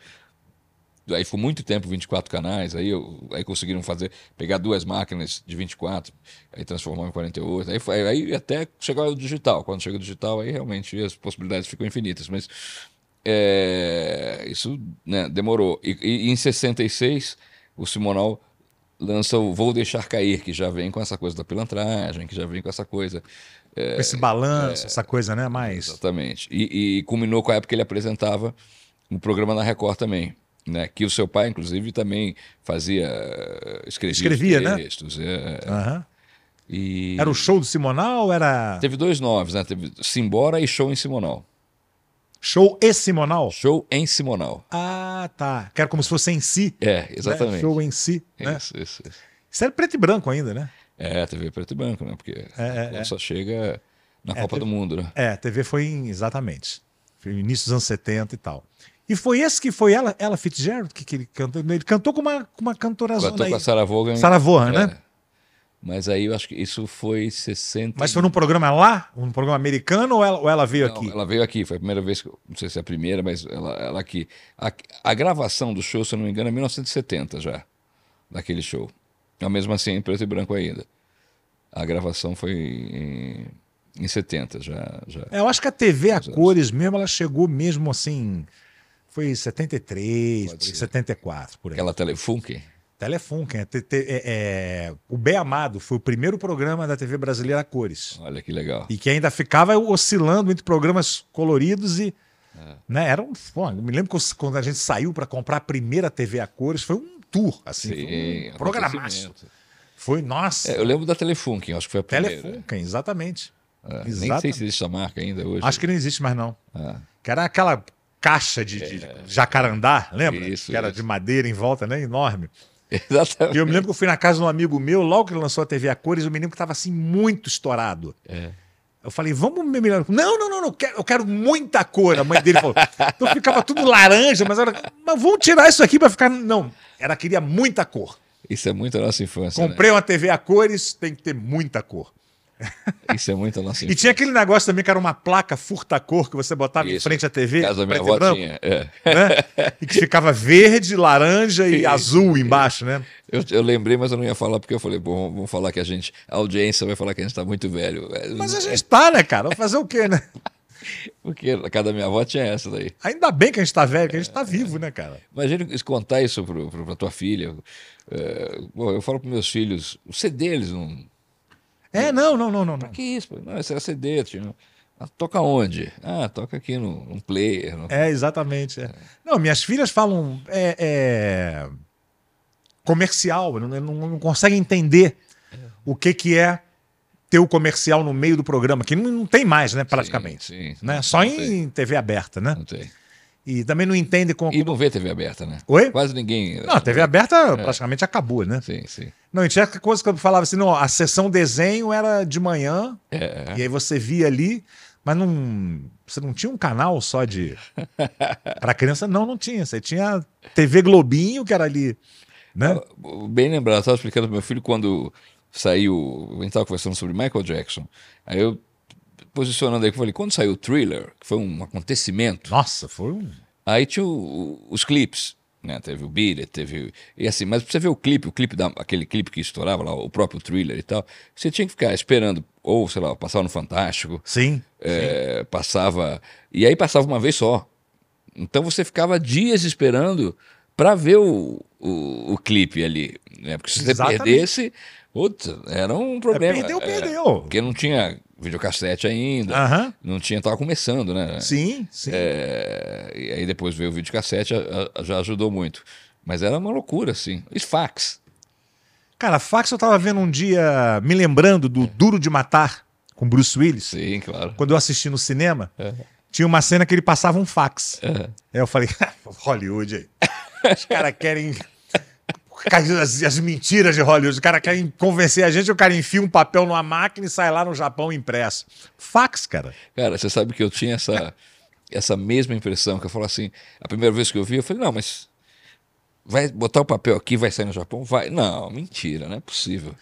Aí ficou muito tempo 24 canais, aí, eu- aí conseguiram fazer, pegar duas máquinas de 24, aí transformar em 48, aí, foi, aí até chegar o digital. Quando chega o digital, aí realmente as possibilidades ficam infinitas. Mas é, isso né, demorou. E, e em 66, o Simonal lança o Vou Deixar Cair, que já vem com essa coisa da pilantragem, que já vem com essa coisa. com esse balanço, essa coisa, né? Mais. Exatamente. E, e culminou com a época que ele apresentava um programa na Record também. Né, que o seu pai, inclusive, também fazia. eh, Escrevia, Escrevia, né? textos, é, Aham. e Era o show do Simonal era Teve dois nomes, né? Teve Simbora e Show em Simonal. show e Simonal? Show em Simonal. Ah, tá. Que era como se fosse em si. É, né? exatamente. Show em si. Né? Isso, isso, isso. Isso era preto e branco ainda, né? É, TV preto e branco, né? Porque É, é, é. só chega na É, Copa teve- do Mundo, né? É, TV foi em. Exatamente. Foi no início dos anos 70 e tal. E foi esse que foi ela, ela Fitzgerald, que, que ele cantou. Ele cantou com uma, com uma cantorazona Cantou aí. com a Sarah Vaughan. Sarah Vaughan, É. né? Mas aí eu acho que isso foi 60. Mas foi num programa lá? Um programa americano ou ela, ou ela veio Não, aqui? ela veio aqui, foi a primeira vez, que, eu- não sei se é a primeira, mas ela, ela aqui. A, a gravação do show, se eu não me engano, é 1970 já, daquele show. Mas mesmo assim, em preto e branco ainda. A gravação foi em, em 70 já. já. É, eu acho que a TV a cores mesmo, ela chegou mesmo assim. Foi em 73, Pode por aí, ser. 74, por aí. Aquela Telefunken. Telefunken. é, é, é, o Bem Amado foi o primeiro programa da TV brasileira a cores. Olha que legal. E que ainda ficava oscilando entre programas coloridos e. É. Né, era um, pô, eu me lembro quando a gente saiu para comprar a primeira TV a cores, foi um tour, assim, foi um programaço. Foi, nossa, É, eu lembro da Telefunken, acho que foi a primeira. Telefunken, exatamente. É, nem Exatamente. sei se existe essa marca ainda hoje. Acho que não existe mais, não. Ah, Que era aquela caixa de, de jacarandá, lembra? É. Isso, que era isso. de madeira em volta, né? Enorme. exatamente. E eu me lembro que eu fui na casa de um amigo meu, logo que ele lançou a TV a cores, eu me lembro que estava assim muito estourado. É. Eu falei, vamos me melhorar. Não, não, não, não, quero- eu quero muita cor. A mãe dele falou. Então ficava tudo laranja, mas era. Mas vamos tirar isso aqui para ficar. Não, ela queria muita cor. Isso é muito a nossa infância. né? Comprei uma TV a cores, tem que ter muita cor. (laughs) Isso é muito nossa E tinha aquele negócio também que era uma placa furta-cor que você botava em Isso. frente à TV. casa da minha avó tinha. é. né? E que ficava verde, laranja e Isso, azul embaixo, né? Eu, eu lembrei, mas eu não ia falar porque eu falei, bom, vamos falar que a gente, a audiência vai falar que a gente está muito velho. É, Mas a gente tá, né, cara? Vamos fazer o quê, né? (laughs) Porque a casa da minha avó tinha essa daí. Ainda bem que a gente tá velho, que a gente tá vivo, né, cara? Imagina isso- contar isso para tua filha. É, bom, eu falo para meus filhos, o CD eles não. É, não, não, não, não. não. Que isso? pô? Não, esse é CD. Tio. Ah, toca onde? Ah, toca aqui no, num player. no- É, exatamente. é. Não, minhas filhas falam é, é, comercial, não, não, não conseguem entender o que, que é ter o comercial no meio do programa, que não, não tem mais, né, praticamente. Sim, sim. né? Só em TV aberta, né? Não tem. E também não entende como. E não vê TV aberta, né? Oi? Quase ninguém. Não, a TV aberta praticamente acabou, né? Sim, sim. Não, e tinha coisa que eu falava assim, não, a sessão desenho era de manhã, É, e aí você via ali, mas não. Você não tinha um canal só de. (laughs) Para criança? Não, não tinha. Você tinha TV Globinho, que era ali. Né? Bem lembrado, eu estava explicando para meu filho quando saiu. A gente estava conversando sobre Michael Jackson. Aí eu, posicionando aí, eu falei: quando saiu o thriller, que foi um acontecimento, Nossa, foi um. aí tinha o- os clipes. Né? Teve o Beat It, teve. E assim, mas pra você ver o clipe, o clipe da, aquele clipe que estourava lá, o próprio thriller e tal, você tinha que ficar esperando, ou, sei lá, passava no Fantástico, Sim. é, passava. E aí passava uma vez só. Então você ficava dias esperando para ver o, o, o clipe ali. Né? Porque se você Exatamente. perdesse, putz, era um problema. perdeu, É, perdeu. porque não tinha videocassete ainda, não tinha, tava começando, né? Sim, sim. É, e aí depois veio o videocassete, a- a- já ajudou muito. Mas era uma loucura, assim. E fax. Cara, fax eu tava vendo um dia, me lembrando do Duro de Matar, com Bruce Willis. Sim, claro. Quando eu assisti no cinema, tinha uma cena que ele passava um fax. Aí eu falei, (laughs) Hollywood aí. Os caras querem. (laughs) As, as mentiras de Hollywood. Os caras querem convencer a gente, o cara enfia um papel numa máquina e sai lá no Japão impresso. Fax, cara. Cara, você sabe que eu tinha essa, essa mesma impressão, que eu falo assim, a primeira vez que eu vi, eu falei, não, mas vai botar o papel aqui, vai sair no Japão? Vai. Não, mentira, não é possível.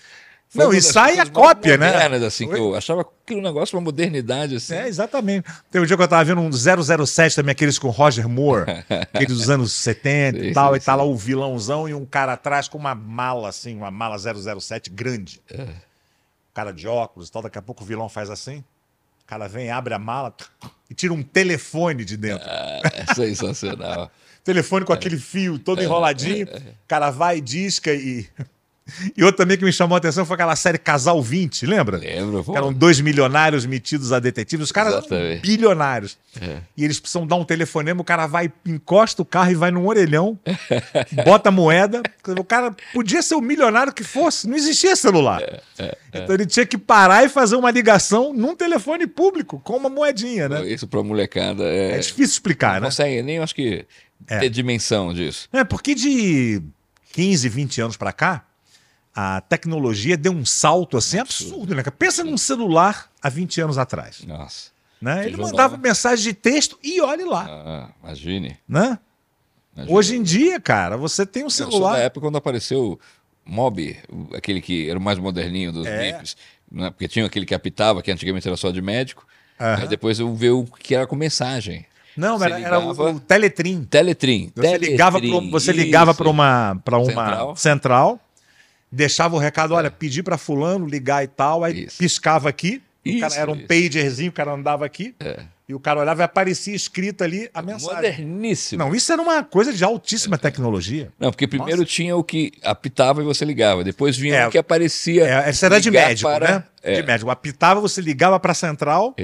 Foi Não, e sai a cópia, né? assim, que eu achava aquele negócio uma modernidade, assim. É, exatamente. Tem um dia que eu tava vendo um 007 também, aqueles com Roger Moore, (laughs) aqueles dos anos 70 e Sim, tal, sim, e tá lá o vilãozão e um cara atrás com uma mala, assim, uma mala 007 grande. É. Cara de óculos e tal, daqui a pouco o vilão faz assim, o cara vem, abre a mala e tira um telefone de dentro. É sensacional. (laughs) Telefone com aquele fio todo enroladinho, o cara vai, disca e... E outro também que me chamou a atenção foi aquela série Casal 20, lembra? Lembra, pô? Eram dois milionários metidos a detetives. Os caras Exatamente. bilionários. É. E eles precisam dar um telefonema, o cara vai, encosta o carro e vai num orelhão, (laughs) bota a moeda. O cara podia ser o milionário que fosse, não existia celular. É, Então ele tinha que parar e fazer uma ligação num telefone público, com uma moedinha, né? Isso pra molecada é. É difícil explicar, não né? consegue nem, acho que, É. ter dimensão disso. É, porque de 15, 20 anos pra cá, a tecnologia deu um salto assim absurdo, né? cara? Pensa num celular há 20 anos atrás. Nossa. Né? Ele mandava né? mensagem de texto e olhe lá. Ah, imagine. Né? imagine. Hoje em dia, cara, você tem um celular. época quando apareceu o Mob, aquele que era o mais moderninho dos É. bips, né? porque tinha aquele que apitava, que antigamente era só de médico. Aham. Aí depois eu vi o que era com mensagem. Não, Você era, era o, ligava- o Teletrim. Teletrim. Você ligava para você ligava para uma para uma central. Central. Deixava o recado, olha, pedir para fulano ligar e tal, aí Isso. piscava aqui, Isso, cara, era um isso. pagerzinho, o cara andava aqui, É. e o cara olhava e aparecia escrito ali a mensagem. Moderníssimo. Não, isso era uma coisa de altíssima tecnologia. Não, porque primeiro tinha o que apitava e você ligava. Depois vinha É. o que aparecia. É, essa era de médico, para- né? É. De médico. Apitava, você ligava para a central,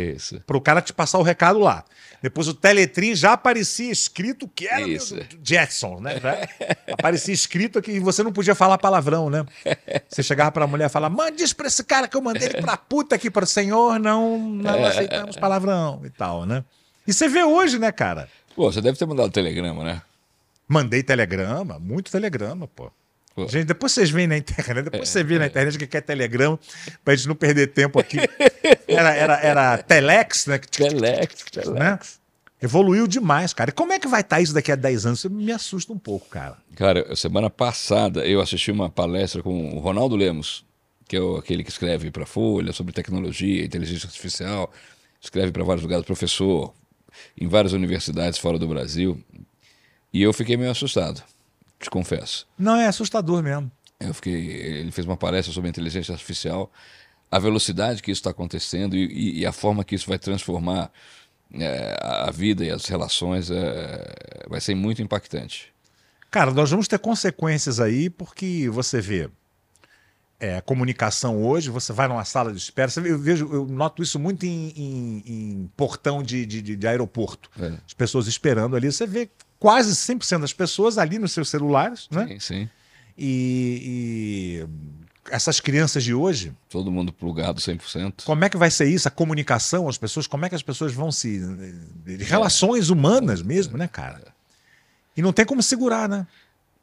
para o cara te passar o recado lá. Depois o Teletrim já aparecia escrito que era Isso. do Jetson, né? (laughs) Aparecia escrito que você não podia falar palavrão, né? (laughs) Você chegava pra mulher e falava, mande isso pra esse cara que eu mandei ele pra puta aqui para o senhor, não, não aceitamos palavrão e tal, né? E você vê hoje, né, cara? Pô, você deve ter mandado telegrama, né? Mandei telegrama, muito telegrama, pô. Pô. Gente, depois vocês veem na internet, depois você vê na internet o que que é telegrama, pra gente não perder tempo aqui. (laughs) Era, era, era telex, né? Telex, telex. né? Evoluiu demais, cara. E como é que vai estar isso daqui a 10 anos? Isso me assusta um pouco, cara. Cara, semana passada eu assisti uma palestra com o Ronaldo Lemos, que é aquele que escreve para Folha sobre tecnologia, inteligência artificial, escreve para vários lugares, professor em várias universidades fora do Brasil. E eu fiquei meio assustado, te confesso. Não, é assustador mesmo. Eu fiquei, ele fez uma palestra sobre inteligência artificial, a velocidade que isso está acontecendo e, e- e a forma que isso vai transformar é, a vida e as relações é, vai ser muito impactante. Cara, nós vamos ter consequências aí, porque você vê é, comunicação hoje, você vai numa sala de espera, eu vejo, eu noto isso muito em, em- em portão de, de- de- aeroporto. É. As pessoas esperando ali, você vê quase 100% das pessoas ali nos seus celulares, né? Sim, sim. E, e essas crianças de hoje, Todo mundo plugado 100%. como é que vai ser isso? A comunicação, as pessoas, como é que as pessoas vão se. de Relações humanas mesmo, né, cara? E não tem como segurar, né?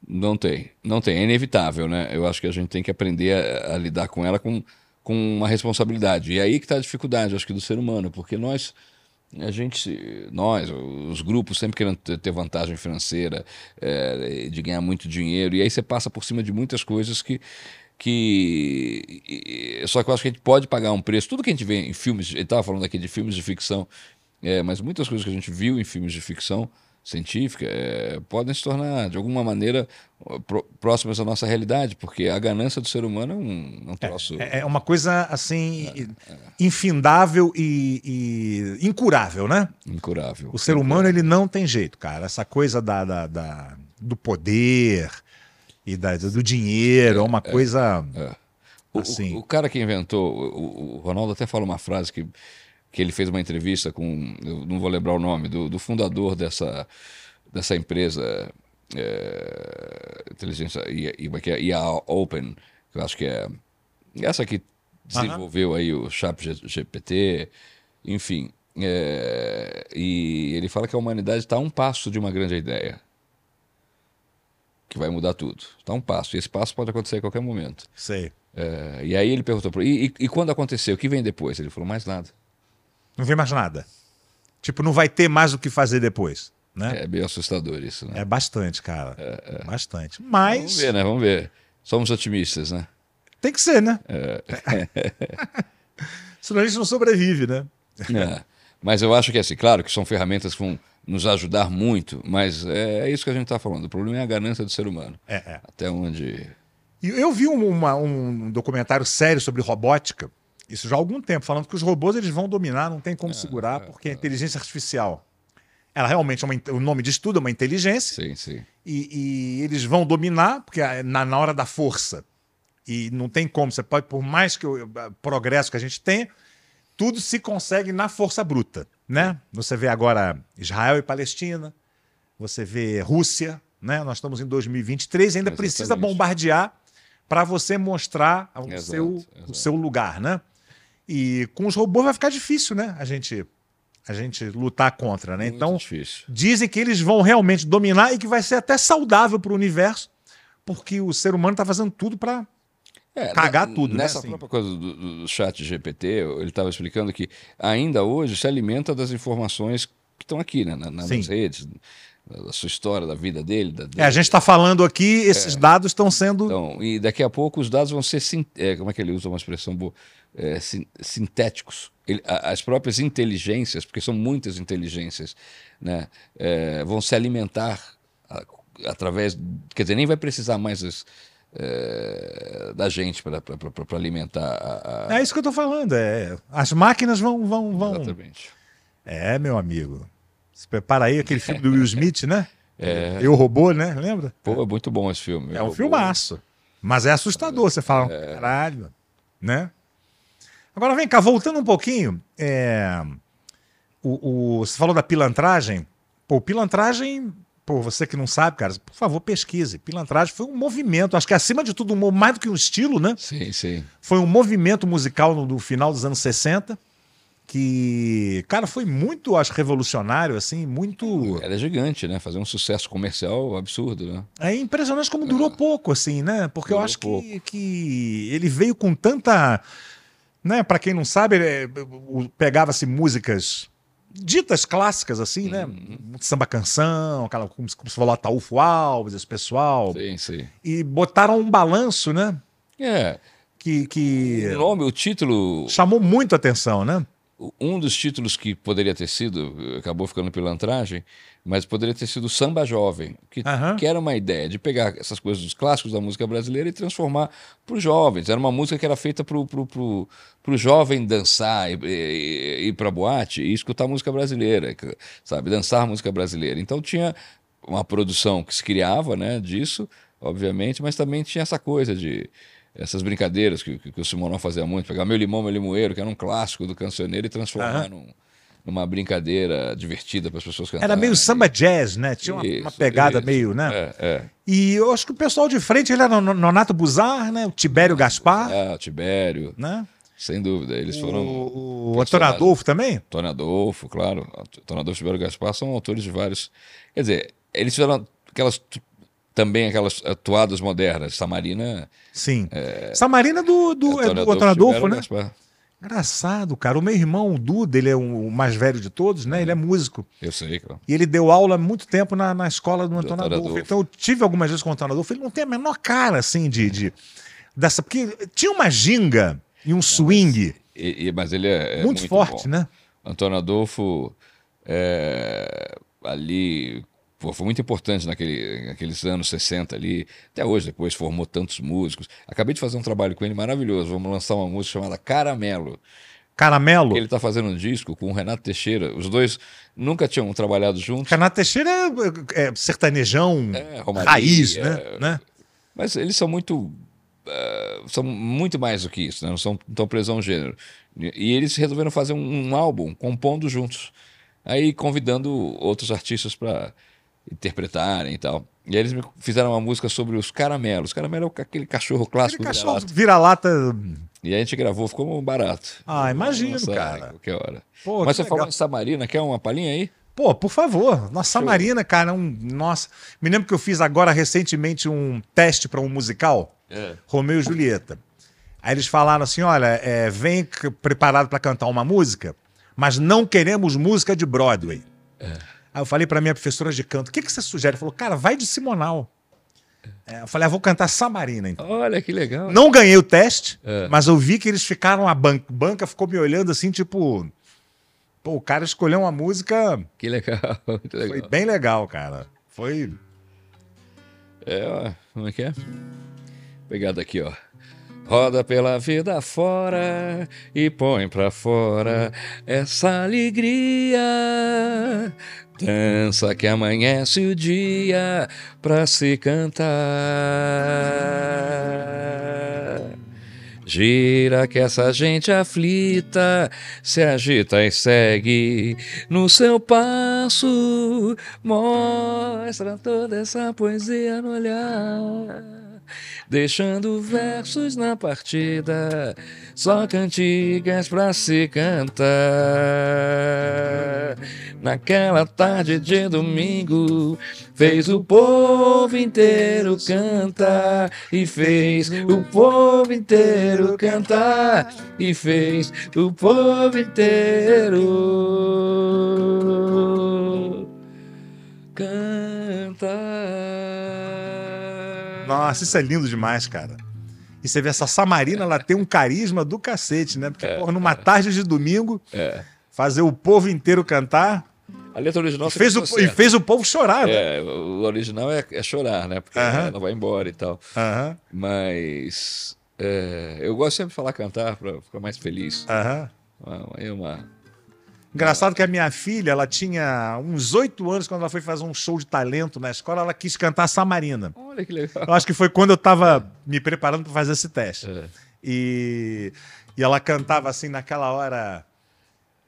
Não tem, não tem, é inevitável, né? Eu acho que a gente tem que aprender a, a lidar com ela com, com uma responsabilidade. E aí que está a dificuldade, acho que, do ser humano, porque nós, a gente, nós, os grupos sempre querendo ter- vantagem financeira, é, de ganhar muito dinheiro, e aí você passa por cima de muitas coisas que. que só que eu acho que a gente pode pagar um preço. Tudo que a gente vê em filmes, ele estava falando aqui de filmes de ficção, é, mas muitas coisas que a gente viu em filmes de ficção científica é, podem se tornar, de alguma maneira, próximas à nossa realidade, porque a ganância do ser humano é um, um troço. É, é uma coisa assim, infindável e, e incurável, né? Incurável. O ser humano ele não tem jeito, cara. Essa coisa da, da, da- do poder e da- do dinheiro é uma coisa. O, o- Assim. o cara que inventou, o, o Ronaldo até fala uma frase que, que ele fez uma entrevista com, eu não vou lembrar o nome, do, do fundador dessa, dessa empresa é, inteligência IA, IA, que é IA Open, que eu acho que é essa que desenvolveu aí o Chat GPT, enfim. é, e ele fala que a humanidade está a um passo de uma grande ideia. Que vai mudar tudo. Está a um passo. E esse passo pode acontecer a qualquer momento. Sei. É, e aí ele perguntou e, e, e quando acontecer, o que vem depois? Ele falou, mais nada. Não vem mais nada. Tipo, não vai ter mais o que fazer depois. Né? É bem assustador isso, né? É, bastante, cara. Bastante. Mas Vamos ver, né? Vamos ver. Somos otimistas, né? tem que ser, né? (laughs) Senão a gente não sobrevive, né? É. Mas eu acho que, assim, claro que são ferramentas que vão nos ajudar muito, mas é, é isso que a gente está falando. O problema é a ganância do ser humano. É, é. Até onde... Eu vi um, uma- um documentário sério sobre robótica, isso já há algum tempo, falando que os robôs eles vão dominar, não tem como segurar, porque a inteligência artificial, ela realmente é uma, o nome de estudo é uma inteligência, Sim, sim. e, e eles vão dominar, porque é na, na hora da força, e não tem como, você pode, por mais que o progresso que a gente tenha, tudo se consegue na força bruta, né? Você vê agora Israel e Palestina, você vê Rússia, né? Nós estamos em 2023 e ainda precisa Exatamente. bombardear para você mostrar o Exato, seu, o exato. seu lugar, né? E com os robôs vai ficar difícil, né? A gente, a gente lutar contra, né? Muito Então, difícil. dizem que eles vão realmente dominar e que vai ser até saudável para o universo, porque o ser humano está fazendo tudo para. É, cagar ne- tudo, né, Nessa assim? própria coisa do, do chat GPT, ele estava explicando que ainda hoje se alimenta das informações que estão aqui, né, na- na- Sim. nas redes, da sua história, da vida dele. Da, É, a gente está falando aqui, esses dados estão sendo. Então, e daqui a pouco os dados vão ser, sin- é, como é que ele usa uma expressão boa? É, sin- sintéticos. Ele- as próprias inteligências, porque são muitas inteligências, né, é, vão se alimentar a- através, quer dizer, nem vai precisar mais das- é, da gente para alimentar a, a- É isso que eu estou falando. É, as máquinas vão. vão, vão... Exatamente. É, meu amigo. Se prepara aí aquele filme do Will (laughs) Smith, né? É. Eu Robô, né? Lembra? Pô, é muito bom esse filme. É um filmaço. Mas é assustador. Você fala, caralho, né? Agora vem cá, voltando um pouquinho. é, o, o- você falou da pilantragem. Pô, pilantragem, pô, você que não sabe, cara, por favor, pesquise. Pilantragem foi um movimento, acho que acima de tudo, um mais do que um estilo, né? Sim, sim. Foi um movimento musical no, no final dos anos 60 que, cara, foi muito, acho, revolucionário, assim, muito. Era gigante, né? Fazer um sucesso comercial absurdo, né? É impressionante como durou pouco, assim, né? Porque eu Durou acho que, que ele veio com tanta. Né? Para quem não sabe, o- pegava-se músicas ditas clássicas, assim, né? Uhum. Samba canção, aquela, como, como você falou, Ataúfo Alves, esse pessoal. Sim, sim. E botaram um balanço, né? É. Que, que O nome, o título, chamou muito atenção, né? Um dos títulos que poderia ter sido, acabou ficando pilantragem, mas poderia ter sido Samba Jovem, que, Aham. que era uma ideia de pegar essas coisas dos clássicos da música brasileira e transformar para os jovens. Era uma música que era feita para o jovem dançar, e- e- ir para boate e escutar música brasileira, sabe? Dançar música brasileira. Então tinha uma produção que se criava né, disso, obviamente, mas também tinha essa coisa de essas brincadeiras que, que, que o Simonal fazia muito, pegar meu limão, meu limoeiro, que era um clássico do cancioneiro, e transformar Aham. num- numa brincadeira divertida para as pessoas cantarem. Era meio samba jazz, né? Tinha uma, uma Isso, pegada isso. meio, né? É, é. E eu acho que o pessoal de frente ele era o Nonato Buzar, né? O Tibério Gaspar, Ah, Tibério, né? sem dúvida. Eles foram. O, o. Antônio Adolfo também? Antônio Adolfo, claro. Antônio Adolfo e Tibério Gaspar são autores de vários. Quer dizer, eles fizeram aquelas. Também aquelas atuadas modernas. Samarina. Sim. Samarina do, do, é do Antônio Adolfo, Tibério né? Gaspar. Engraçado, cara. O meu irmão, o Duda, ele é o mais velho de todos, né? Ele é músico. Eu sei, claro. E ele deu aula há muito tempo na, na escola do Antônio Antônio Adolfo. Adolfo. Então eu tive algumas vezes com o Antônio Adolfo. Ele não tem a menor cara, assim, de. de dessa, porque tinha uma ginga e um swing E- e- mas ele é, é muito, forte, bom. né? Antônio Adolfo, é, ali pô, foi muito importante naquele, naqueles anos 60 ali. Até hoje, depois formou tantos músicos. Acabei de fazer um trabalho com ele maravilhoso. Vamos lançar uma música chamada Caramelo. Caramelo. Ele está fazendo um disco com o Renato Teixeira. Os dois nunca tinham trabalhado juntos. Renato Teixeira é, é sertanejão É, Romaria, raiz, né? é. né? Mas eles são muito. eh, são muito mais do que isso, né? não são tão presos a um gênero. E e eles resolveram fazer um, um álbum compondo juntos. Aí convidando outros artistas para interpretarem e tal. E aí eles me fizeram uma música sobre os caramelos. Caramelo é aquele cachorro Aquele clássico cachorro vira-lata. vira-lata. E a gente gravou, ficou um barato. Ah, imagino, Nossa, cara. Qualquer hora. Pô, Mas você falou em Samarina, quer uma palhinha aí? Pô, por favor. Nossa, Samarina, cara, é um. Nossa. Me lembro que eu fiz agora recentemente um teste para um musical, É. Romeu e Julieta. Aí eles falaram assim: olha, é, vem preparado para cantar uma música, mas não queremos música de Broadway. Aí eu falei para minha professora de canto: o que, que você sugere? Ela falou: cara, vai de Simonal. É, eu falei: ah, vou cantar Samarina então. Olha que legal. Não ganhei o teste, É. mas eu vi que eles ficaram, a ban banca ficou me olhando assim, tipo. Pô, o cara escolheu uma música. Que legal. (laughs) Muito legal. Foi bem legal, cara. Foi. É, ó, como é que é? Pegada aqui, ó. Roda pela vida fora e põe pra fora essa alegria. Dança que amanhece o dia pra se cantar. Gira que essa gente aflita se agita e segue no seu passo. Mostra toda essa poesia no olhar, deixando versos na partida, só cantigas pra se cantar. Naquela tarde de domingo, fez o povo inteiro cantar e fez o povo inteiro cantar e fez o povo inteiro Nossa, isso é lindo demais, cara. E você vê essa Samarina, ela tem um carisma do cacete, né? Porque, porra, numa tarde de domingo, É. fazer o povo inteiro cantar. A letra original E fez, o, e fez o povo chorar, né? É, o original é, é chorar, né? Porque Aham. ela vai embora e tal. Aham, Mas é, eu gosto sempre de falar cantar para ficar mais feliz. aham. Uma- Aí uma, Engraçado que a minha filha, ela tinha uns oito anos quando ela foi fazer um show de talento na escola, ela quis cantar Samarina. Olha que legal. Eu acho que foi quando eu tava me preparando para fazer esse teste. É. E, e ela cantava assim naquela hora.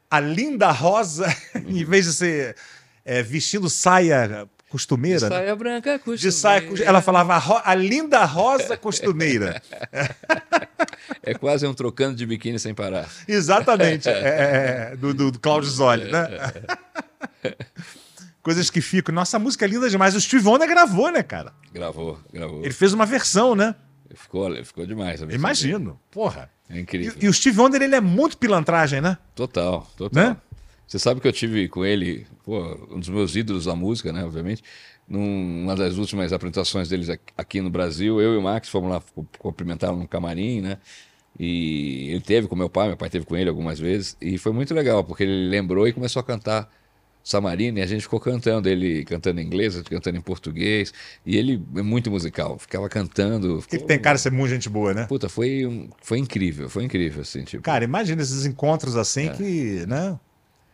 A linda rosa, (laughs) em vez de ser é, vestindo saia costumeira. né? Saia branca costumeira. De saia, ela falava a, a linda rosa costumeira. (laughs) É quase um trocando de biquíni sem parar. Exatamente. (laughs) é, é, do, do, do Cláudio Zoli, né? (laughs) Coisas que ficam. Nossa, a música é linda demais. O Steve Wonder gravou, né, cara? Gravou, gravou. Ele fez uma versão, né? Ficou, ficou demais. Imagino. Porra. É E, incrível. e o Steve Wonder, ele é muito pilantragem, né? Total, total. Né? Você sabe que eu tive com ele, pô, um dos meus ídolos da música, né, obviamente, numa das últimas apresentações deles aqui- no Brasil, eu e o Max fomos lá cu- cumprimentá-lo no camarim, né? E ele teve com meu pai, meu pai teve com ele algumas vezes, e foi muito legal, porque ele lembrou e começou a cantar Samarina, e a gente ficou cantando, ele cantando em inglês, cantando em português, e ele é muito musical, ficava cantando. Ficou- tem cara de ser muito gente boa, né? Puta, foi, foi incrível, foi incrível, assim, tipo. Cara, imagina esses encontros assim É. que, né?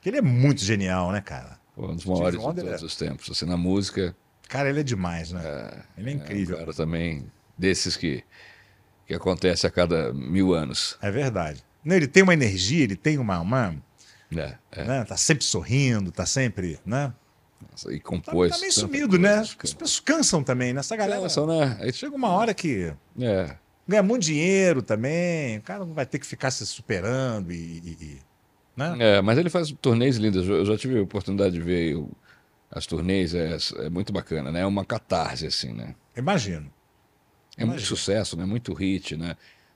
Ele é muito genial, né, cara? Pô, um dos maiores de todos é- os tempos. Assim, na música, Cara, ele é demais, né? ele é é um incrível. cara também desses que, que acontece a cada mil anos. É verdade. Não, ele tem uma energia, ele tem uma. uma É, é. né? Tá sempre sorrindo, tá sempre. Né? Nossa, E Tá, compôs. tá meio tanta sumido, coisa, né? cara. As pessoas cansam também, né? Essa galera. Cansam, né? Aí, Chega uma hora que É, ganha muito dinheiro também, o cara não vai ter que ficar se superando e. e- e- né? é, mas ele faz turnês lindas. Eu já tive a oportunidade de ver as turnês, é, é muito bacana, né? É uma catarse, assim, né? Imagino. É muito Imagino. sucesso, né? Muito hit, né?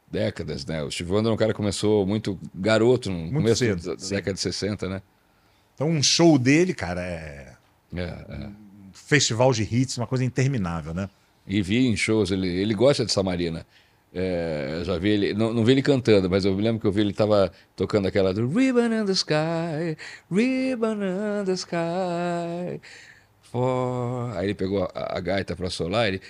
Décadas, né? O Steve Wonder é um cara que começou muito garoto, no começo cedo, da da sim. década de 60, né? Então, um show dele, cara, é É, é. um festival de hits, uma coisa interminável, né? E vi em shows, ele, ele gosta de Samarina. É, já vi ele, não, não vi ele cantando, mas eu me lembro que eu vi ele tava tocando aquela do Ribbon in the Sky, Ribbon in the Sky, for. Aí ele pegou a, a gaita pra solar, ele.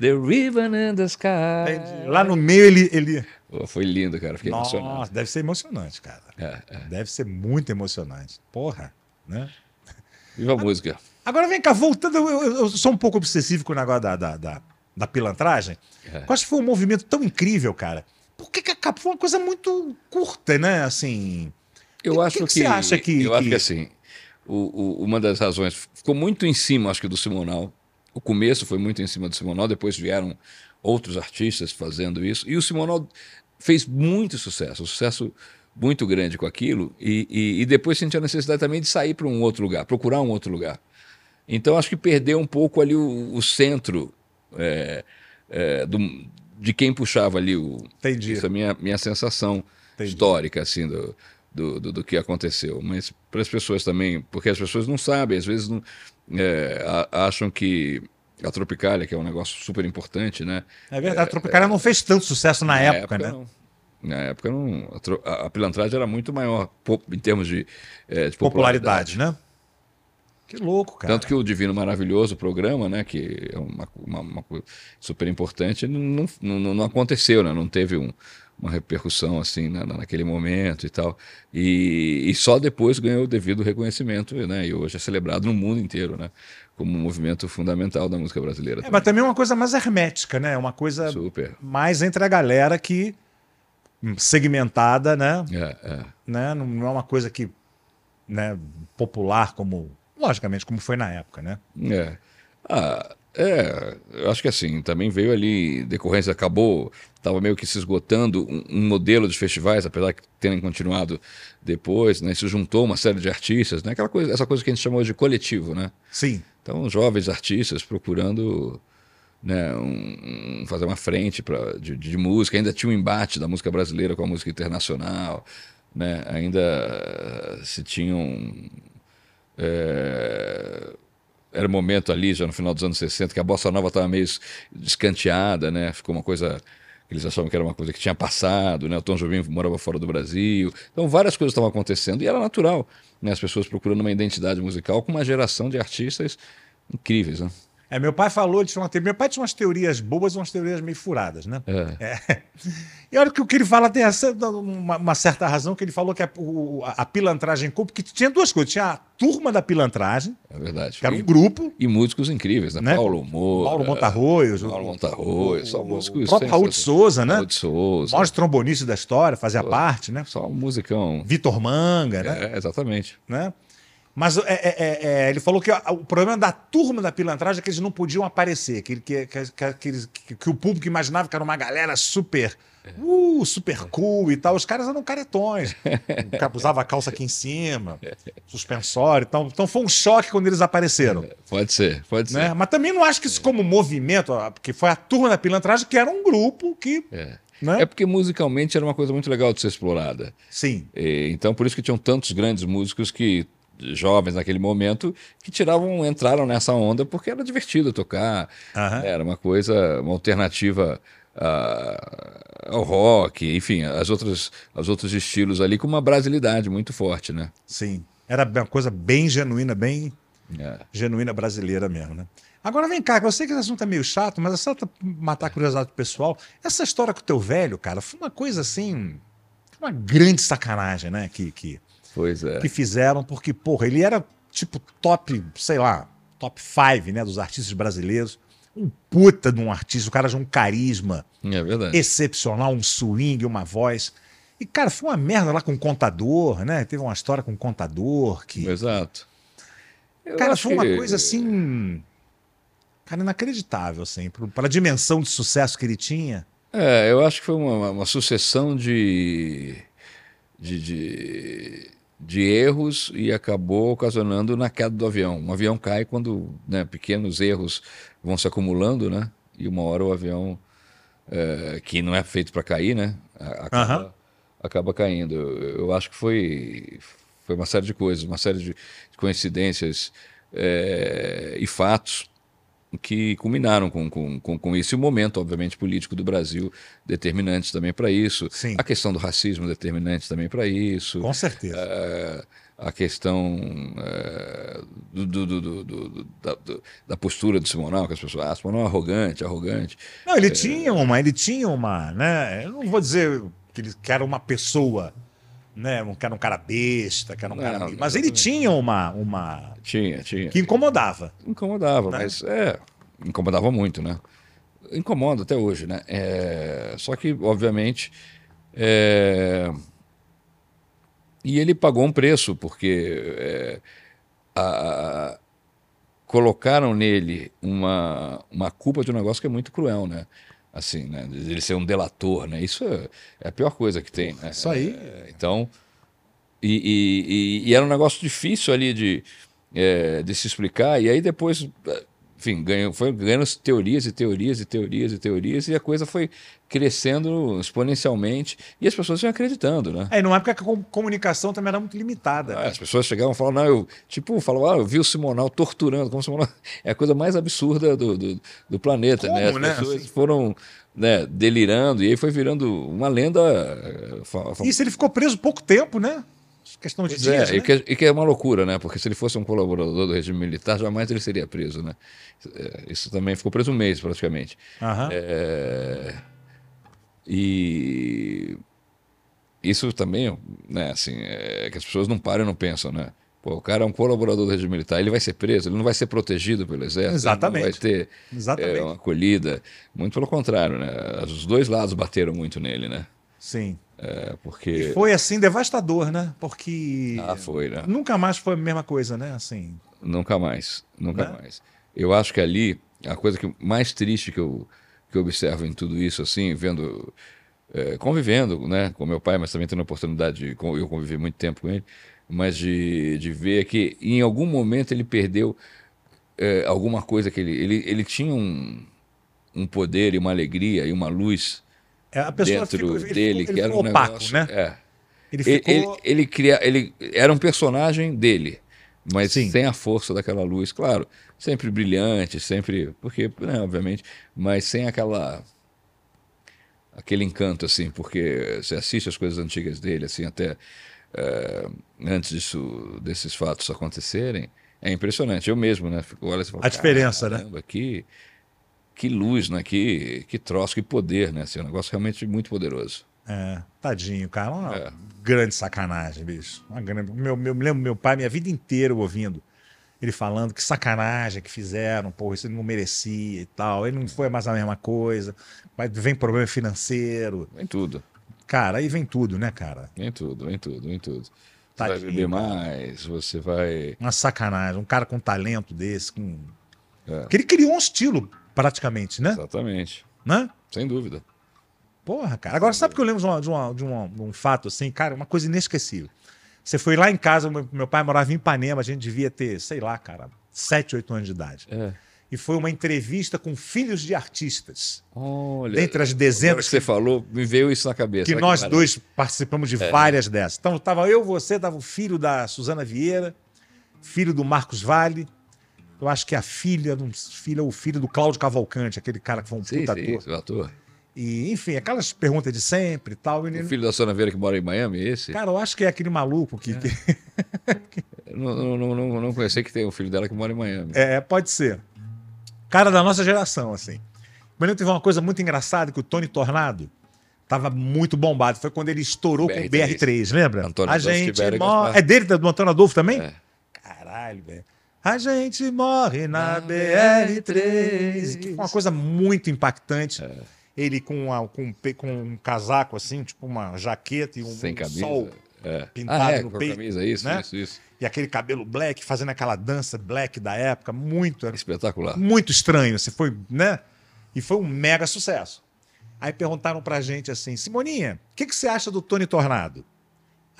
The ribbon in the sky. Lá no meio ele. ele... Pô, foi lindo, cara. Fiquei Nossa, emocionado. deve ser emocionante, cara. É, é. Deve ser muito emocionante. Porra, né? Viva a música. Agora vem cá, voltando, eu, eu- sou um pouco obsessivo com o negócio da, da, da, da pilantragem. É. Eu acho que foi um movimento tão incrível, cara. Por que, que acabou? Foi uma coisa muito curta, né? Assim. Eu E o acho que que, que você acha que- Eu acho que- assim, o- o- uma das razões ficou muito em cima, acho que do Simonal. O começo foi muito em cima do Simonal, depois vieram outros artistas fazendo isso. E o Simonal fez muito sucesso, um sucesso muito grande com aquilo. E, e- e depois sentiu a necessidade também de sair para um outro lugar, procurar um outro lugar. Então acho que perdeu um pouco ali o, o centro é, é, do- de quem puxava ali o, Entendi. essa é a minha, minha sensação Entendi. histórica, assim, do, do, do, do que aconteceu. Mas para as pessoas também, porque as pessoas não sabem, às vezes não, é, a- acham que a Tropicália, que é um negócio super importante, né? É verdade, a Tropicália não fez tanto sucesso na, época, né? não. Na época, não, a, a- pilantragem era muito maior em termos de, é, de Popularidade, né? Que louco, cara. Tanto que o Divino Maravilhoso, o programa, né, que é uma, uma, uma coisa super importante, não, não, não, aconteceu, né? não teve um- uma repercussão assim na, na- naquele momento e tal. E, e só depois ganhou o devido reconhecimento, né? E hoje é celebrado no mundo inteiro, né? Como um movimento fundamental da música brasileira. É, mas também é uma coisa mais hermética, né? Uma coisa Super. mais entre a galera que segmentada, né? É, é. né? Não, não é uma coisa que, né, popular como, logicamente, como foi na época, né? É. Ah, é, eu acho que assim, também veio ali, decorrência, acabou, estava meio que se esgotando um, um modelo de festivais, apesar de terem continuado depois, né? Se juntou uma série de artistas, né? Aquela coisa, essa coisa que a gente chamou de coletivo, né? Sim. Então, jovens artistas procurando né, um- um- fazer uma frente pra, de, de música, ainda tinha um embate da música brasileira com a música internacional, né? ainda eh, se tinham. eh, era um momento ali, já no final dos anos 60, que a bossa nova estava meio descanteada, né? ficou uma coisa eles achavam que era uma coisa que tinha passado, né? o Tom Jobim morava fora do Brasil, então várias coisas estavam acontecendo e era natural, né? as pessoas procurando uma identidade musical com uma geração de artistas incríveis. Né? É, meu pai falou, ele tinha uma te- meu pai tinha umas teorias boas e umas teorias meio furadas, né? É. E olha que o que ele fala tem essa- uma, uma certa razão, que ele falou que a, o- a- a pilantragem em porque tinha duas coisas. Tinha a turma da pilantragem, É verdade. que era um grupo, e músicos incríveis, né? Né? Paulo Moura. Paulo Montarroios, Paulo o- Montarroio, só músicos. o próprio Raul de. Souza, né? Raul de Souza. o maior trombonista da história, fazia parte, né? Só um musicão. Vitor Manga, né? É, exatamente. né? Mas é, é, é, é, ele falou que o problema da turma da pilantragem é que eles não podiam aparecer, que, que, que, que, o público imaginava que era uma galera super, uh, super cool e tal. Os caras eram caretões. (laughs) O cara usava a calça aqui em cima, suspensório. Então, então foi um choque quando eles apareceram. Pode ser, pode Né? ser. Mas também não acho que isso como movimento, porque foi a turma da pilantragem que era um grupo que. É. Né? É porque musicalmente era uma coisa muito legal de ser explorada. Sim. E, então, por isso que tinham tantos grandes músicos que jovens naquele momento que tiravam, entraram nessa onda porque era divertido tocar, Aham. era uma coisa, uma alternativa ah, ao rock, enfim, as outras, os outros estilos ali com uma brasilidade muito forte, né? Sim. Era uma coisa bem genuína, bem É. genuína brasileira mesmo, né? Agora vem cá, eu sei que esse assunto é meio chato, mas é só matar a curiosidade do pessoal. Essa história com o teu velho, cara, foi uma coisa assim. Uma grande sacanagem, né? Que, que, Pois é. que fizeram, porque, porra, ele era tipo top, sei lá, top 5, né? Dos artistas brasileiros. Um puta de um artista, o cara tinha um carisma É verdade. excepcional, um swing, uma voz. E, cara, foi uma merda lá com o contador, né? Teve uma história com o contador que. Exato. Eu Cara, foi uma que- coisa assim. Cara, inacreditável, assim, para a dimensão de sucesso que ele tinha. É, eu acho que foi uma, uma sucessão de, de, de, de erros e acabou ocasionando na queda do avião. Um avião cai quando né, pequenos erros vão se acumulando, né? E uma hora o avião, é, que não é feito para cair, né? Acaba, Aham. acaba caindo. Eu, eu acho que foi, foi uma série de coisas, uma série de coincidências é, e fatos que culminaram com, com, com, com isso. E o momento, obviamente, político do Brasil, determinante também para isso. Sim. A questão do racismo, determinante também para isso. Com certeza. É, a questão é, do, do, do, da, da, postura do Simonal, que as pessoas ah, Simonal é arrogante, arrogante. Não, ele é... tinha uma, ele tinha uma, né? Eu não vou dizer que ele que era uma pessoa, né? Que era um cara besta, que era um não, cara. Mas ele tinha uma, uma. Tinha, tinha. Que incomodava. Incomodava, né? mas é. Incomodava muito, né? Incomoda até hoje, né? É, só que, obviamente. É, e ele pagou um preço, porque é, a, colocaram nele uma, uma culpa de um negócio que é muito cruel, né? Assim, né? Ele ser um delator, né? Isso é, é a pior coisa que tem, né? Isso aí. É, então, e, e, e, era um negócio difícil ali de, é, de se explicar, e aí depois enfim, ganhou, foi ganhando teorias e teorias e teorias e teorias, e a coisa foi crescendo exponencialmente e as pessoas iam acreditando, né? É, numa época que a comunicação também era muito limitada. Ah, as pessoas chegavam e falavam, não, eu, tipo, falavam, ah, eu vi o Simonal torturando, como o Simonal (laughs) é a coisa mais absurda do, do, do planeta, como, né? As né? pessoas assim. foram né, delirando, e aí foi virando uma lenda. Eh, Isso ele ficou preso pouco tempo, né? Questão de pois é, dias, é, né? e, que, e, que, é uma loucura, né? Porque se ele fosse um colaborador do regime militar, jamais ele seria preso, né? É, isso também ficou preso um mês, praticamente. Uhum. É, e isso também, né? Assim, é que as pessoas não param e não pensam, né? Pô, o cara é um colaborador do regime militar, ele vai ser preso, ele não vai ser protegido pelo exército, Exatamente. vai ter é, uma acolhida. Muito pelo contrário, né? Os dois lados bateram muito nele, né? Sim. É, porque... E foi assim devastador, né? Porque ah, foi, né? nunca mais foi a mesma coisa, né? Assim. Nunca mais, nunca né? mais. Eu acho que ali a coisa que mais triste que eu que eu observo em tudo isso, assim, vendo, é, convivendo, né, com meu pai, mas também tendo a oportunidade de eu conviver muito tempo com ele, mas de, de ver que em algum momento ele perdeu é, alguma coisa que ele ele, ele tinha um, um poder e uma alegria e uma luz a pessoa dentro ficou, dele, ficou, que era um opaco, negócio, né? É. Ele, ficou... ele, ele, cria, ele era um personagem dele, mas Sim. sem a força daquela luz, claro, sempre brilhante, sempre, porque, né, obviamente, mas sem aquela aquele encanto assim, porque você assiste as coisas antigas dele, assim, até é, antes disso, desses fatos acontecerem, é impressionante. Eu mesmo, né? Fico, olha, você fala, a diferença, né? Que, que luz, né? Que, que troço, que poder, né? Assim, é um negócio realmente muito poderoso. É, tadinho, cara. Uma é. grande sacanagem, bicho. Uma grande... meu, meu, me lembro meu pai, minha vida inteira ouvindo ele falando que sacanagem que fizeram, porra, isso ele não merecia e tal. Ele não foi mais a mesma coisa. Mas vem problema financeiro. Vem tudo. Cara, aí vem tudo, né, cara? Vem tudo, vem tudo, vem tudo. Você Tadinho, vai beber mais, você vai. Uma sacanagem. Um cara com talento desse, com. É. Que ele criou um estilo praticamente, né? Exatamente. Né? Sem dúvida. Porra, cara. Agora, sabe que eu lembro de, uma, de, uma, de, um fato assim, cara, uma coisa inesquecível. Você foi lá em casa, meu pai morava em Ipanema, a gente devia ter, sei lá, cara, 7, 8 anos de idade. É. E foi uma entrevista com filhos de artistas. Olha, dentre as dezenas que você falou, me veio isso na cabeça. Que nós que dois participamos de é. várias dessas. Então, estava eu, você, estava o filho da Suzana Vieira, filho do Marcos Vale, eu acho que a filha, filha o filho do Cláudio Cavalcante, aquele cara que foi um sim, puta sim, ator. ator. E, enfim, aquelas perguntas de sempre e tal. O filho da Sônia Veira que mora em Miami, esse? Cara, eu acho que é aquele maluco que. É. que... (laughs) não, não, não, não conheci que tem um filho dela que mora em Miami. É, pode ser. Cara da nossa geração, assim. Mas teve uma coisa muito engraçada que o Tony Tornado tava muito bombado. Foi quando ele estourou BR3. com o BR3, lembra? Antônio a gente morre. É dele, do Antônio Adolfo também? É. Caralho, velho. A gente morre na, na BR3. Que foi uma coisa muito impactante. É. Ele com, com, com, um casaco assim, tipo uma jaqueta e um, Sem um sol é. pintado ah, é, no com peito. camisa, isso, né? isso, isso. E aquele cabelo black, fazendo aquela dança black da época, muito. Espetacular. Muito estranho. Você foi, né? E foi um mega sucesso. Aí perguntaram pra gente assim: Simoninha, o que, que você acha do Tony Tornado?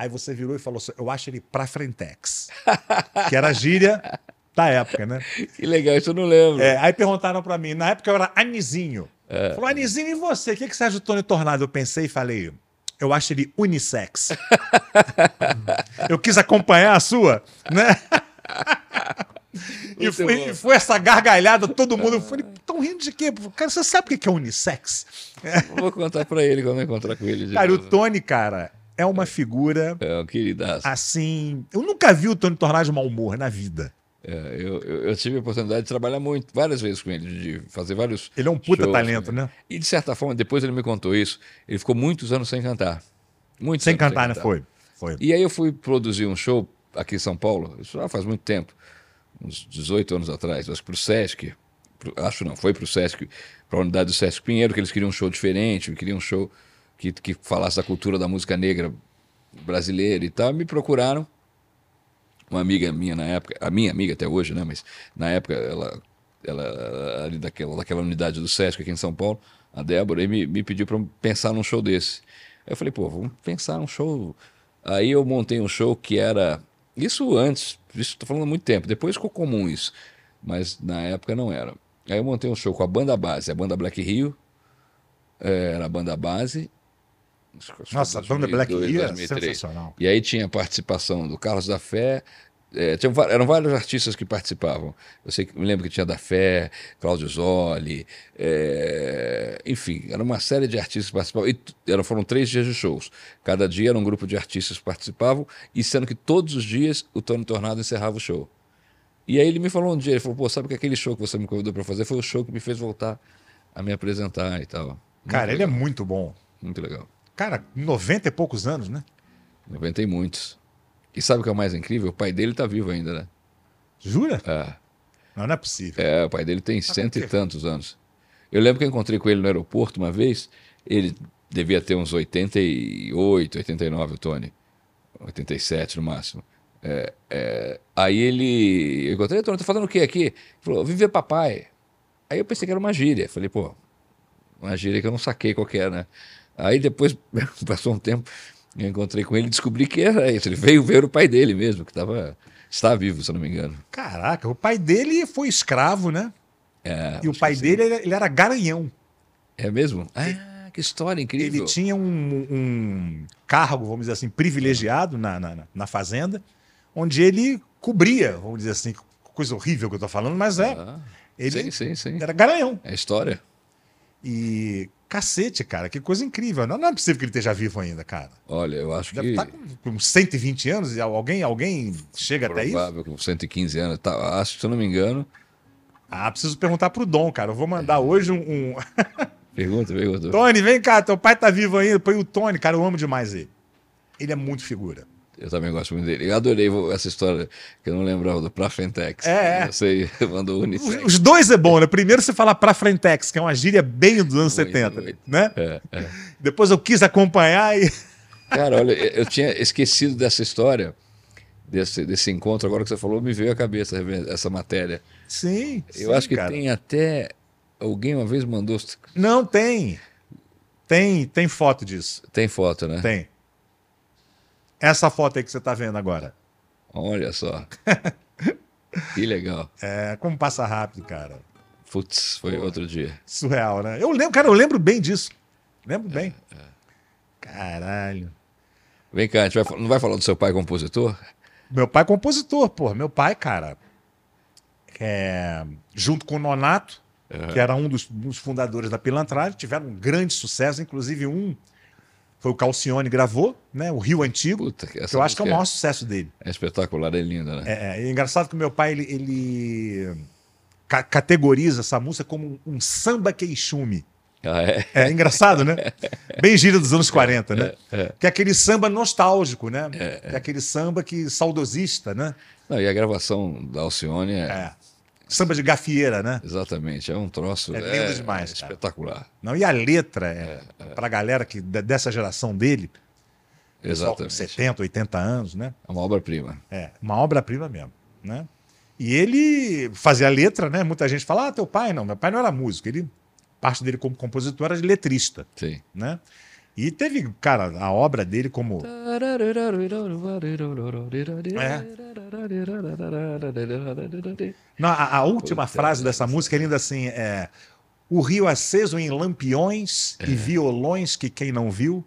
Aí você virou e falou assim: eu acho ele pra frentex. (laughs) que era a gíria da época, né? Que legal, isso eu não lembro. É, aí perguntaram para mim, na época eu era Anizinho. É. Falou, Anizinho, e você? O que, que você acha do Tony Tornado? Eu pensei e falei, eu acho ele unissex. (laughs) eu quis acompanhar a sua, né? E foi, e foi essa gargalhada, todo mundo. Eu falei, estão rindo de quê? Cara, você sabe o que é unissex? Vou contar pra ele quando eu encontrar com ele. Cara, o novo. Tony, cara, é uma figura É um queridaço. assim. Eu nunca vi o Tony tornar de mau humor na vida. É, eu, eu, eu tive a oportunidade de trabalhar muito, várias vezes com ele, de fazer vários. Ele é um puta shows, talento, né? E de certa forma, depois ele me contou isso, ele ficou muitos anos sem cantar. Muitos Sem cantar, né? Foi. Foi. E aí eu fui produzir um show aqui em São Paulo, isso já faz muito tempo, uns 18 anos atrás, acho que pro Sesc, pro- acho não, foi pro Sesc, para a unidade do Sesc Pinheiro, que eles queriam um show diferente, queriam um show que, que falasse da cultura da música negra brasileira e tal, me procuraram, uma amiga minha na época, a minha amiga até hoje, né, mas na época ela, ela ali daquela, daquela unidade do Sesc aqui em São Paulo, a Débora, e me, me pediu para pensar num show desse. Eu falei, pô, vamos pensar num show. Aí eu montei um show que era. Isso antes, isso estou falando há muito tempo, depois ficou comum isso, mas na época não era. Aí eu montei um show com a banda base, a banda Black Rio, eh, era a banda base. acho que- acho que Nossa, a banda Black 2002, Rio é 2003. sensacional. E aí tinha participação do Carlos da Fé. é, tinham va- eram vários artistas que participavam. Eu sei me lembro que tinha da Fé, Cláudio Zoli, é, enfim, era uma série de artistas que participavam. E eram, foram três dias de shows. Cada dia era um grupo de artistas que participavam, e sendo que todos os dias o Tony Tornado encerrava o show. E aí ele me falou um dia, ele falou, pô, sabe que aquele show que você me convidou para fazer foi o show que me fez voltar a me apresentar e tal. Muito Cara, ele é legal, muito bom. muito legal. Cara, 90 e poucos anos, né? 90 e muitos. E sabe o que é o mais incrível? O pai dele tá vivo ainda, né? Jura? É, Não, não é possível. é, o pai dele tem cento por e tantos anos. Eu lembro que eu encontrei com ele no aeroporto uma vez, ele devia ter uns 88, 89, o Tony. 87 no máximo. É, é, aí ele. Eu encontrei, Tony, tá fazendo o quê aqui? Ele falou, vim ver papai. Aí eu pensei que era uma gíria. Falei, pô, uma gíria que eu não saquei qual que era, né? Aí depois, (laughs) passou um tempo, eu encontrei com ele e descobri que era isso. Ele veio ver o pai dele mesmo, que tava, está vivo, se eu não me engano. Caraca, o pai dele foi escravo, né? É, E o pai dele, ele ele era garanhão. É mesmo? Ah, que história incrível. Ele tinha um, um cargo, vamos dizer assim, privilegiado na, na, na- fazenda, onde ele cobria, vamos dizer assim, coisa horrível que eu tô falando, mas é. Ah, ele Sim, sim, sim. era garanhão. É história. E cacete, cara, que coisa incrível. Não, não é possível que ele esteja vivo ainda, cara. Olha, eu acho Deve que estar com, com 120 anos e alguém, alguém chega até isso. provável com 115 anos. Tá, acho que, se eu não me engano. Ah, preciso perguntar pro Dom, cara. Eu vou mandar hoje um. um... (laughs) Pergunta, pergunta. Tony, vem cá, teu pai tá vivo ainda. Põe o Tony, cara, eu amo demais ele. Ele é muito figura. Eu também gosto muito dele. Eu adorei essa história que eu não lembrava do Prafentex. É, é. Eu sei, (laughs) mandou Unissex. os dois é bom, né? Primeiro você fala pra Frentex, que é uma gíria bem dos anos Muito, 70, muito. né? É, é. Depois eu quis acompanhar e. (laughs) Cara, olha, eu tinha esquecido dessa história, desse, desse encontro, agora que você falou, me veio à cabeça essa matéria. Sim. Eu sim, acho que cara. tem até. Alguém uma vez mandou. Não, tem. Tem, tem foto disso. Tem foto, né? Tem. Essa foto aí que você tá vendo agora. Olha só. (laughs) que legal. É, como passa rápido, cara. Putz, foi outro dia. Surreal, né? Eu lembro, cara, eu lembro bem disso. Lembro bem. Caralho. Vem cá, a gente vai, não vai falar do seu pai compositor? Meu pai é compositor, pô. Meu pai, cara, é, junto com o Nonato, que era um dos, dos fundadores da Pilantragem, tiveram um grande sucesso, inclusive um foi o Calcione gravou, né? O Rio Antigo, Puta, que eu acho que é o música maior sucesso dele. É espetacular, é linda, né? É, é, é engraçado que o meu pai ele, ele ca- categoriza essa música como um, samba queixume. Ah, é? É engraçado, né? (laughs) Bem gíria dos anos 40, né? é. Que é aquele samba nostálgico, né? É aquele samba que saudosista, né? Não, e a gravação da Alcione é, É. Samba de gafieira, né? exatamente, é um troço. É lindo demais, cara. Espetacular. Não, e a letra é, pra galera que de- dessa geração dele, Exatamente. 70, 80 anos, né? É uma obra-prima. É, uma obra-prima mesmo, né? E ele fazia letra, né? Muita gente fala, ah, teu pai não, meu pai não era músico, ele parte dele como compositor era de letrista, Sim. né? E teve, cara, a obra dele como Não, a, a última Puta frase dessa música é linda assim: é o rio aceso em lampiões e violões que quem não viu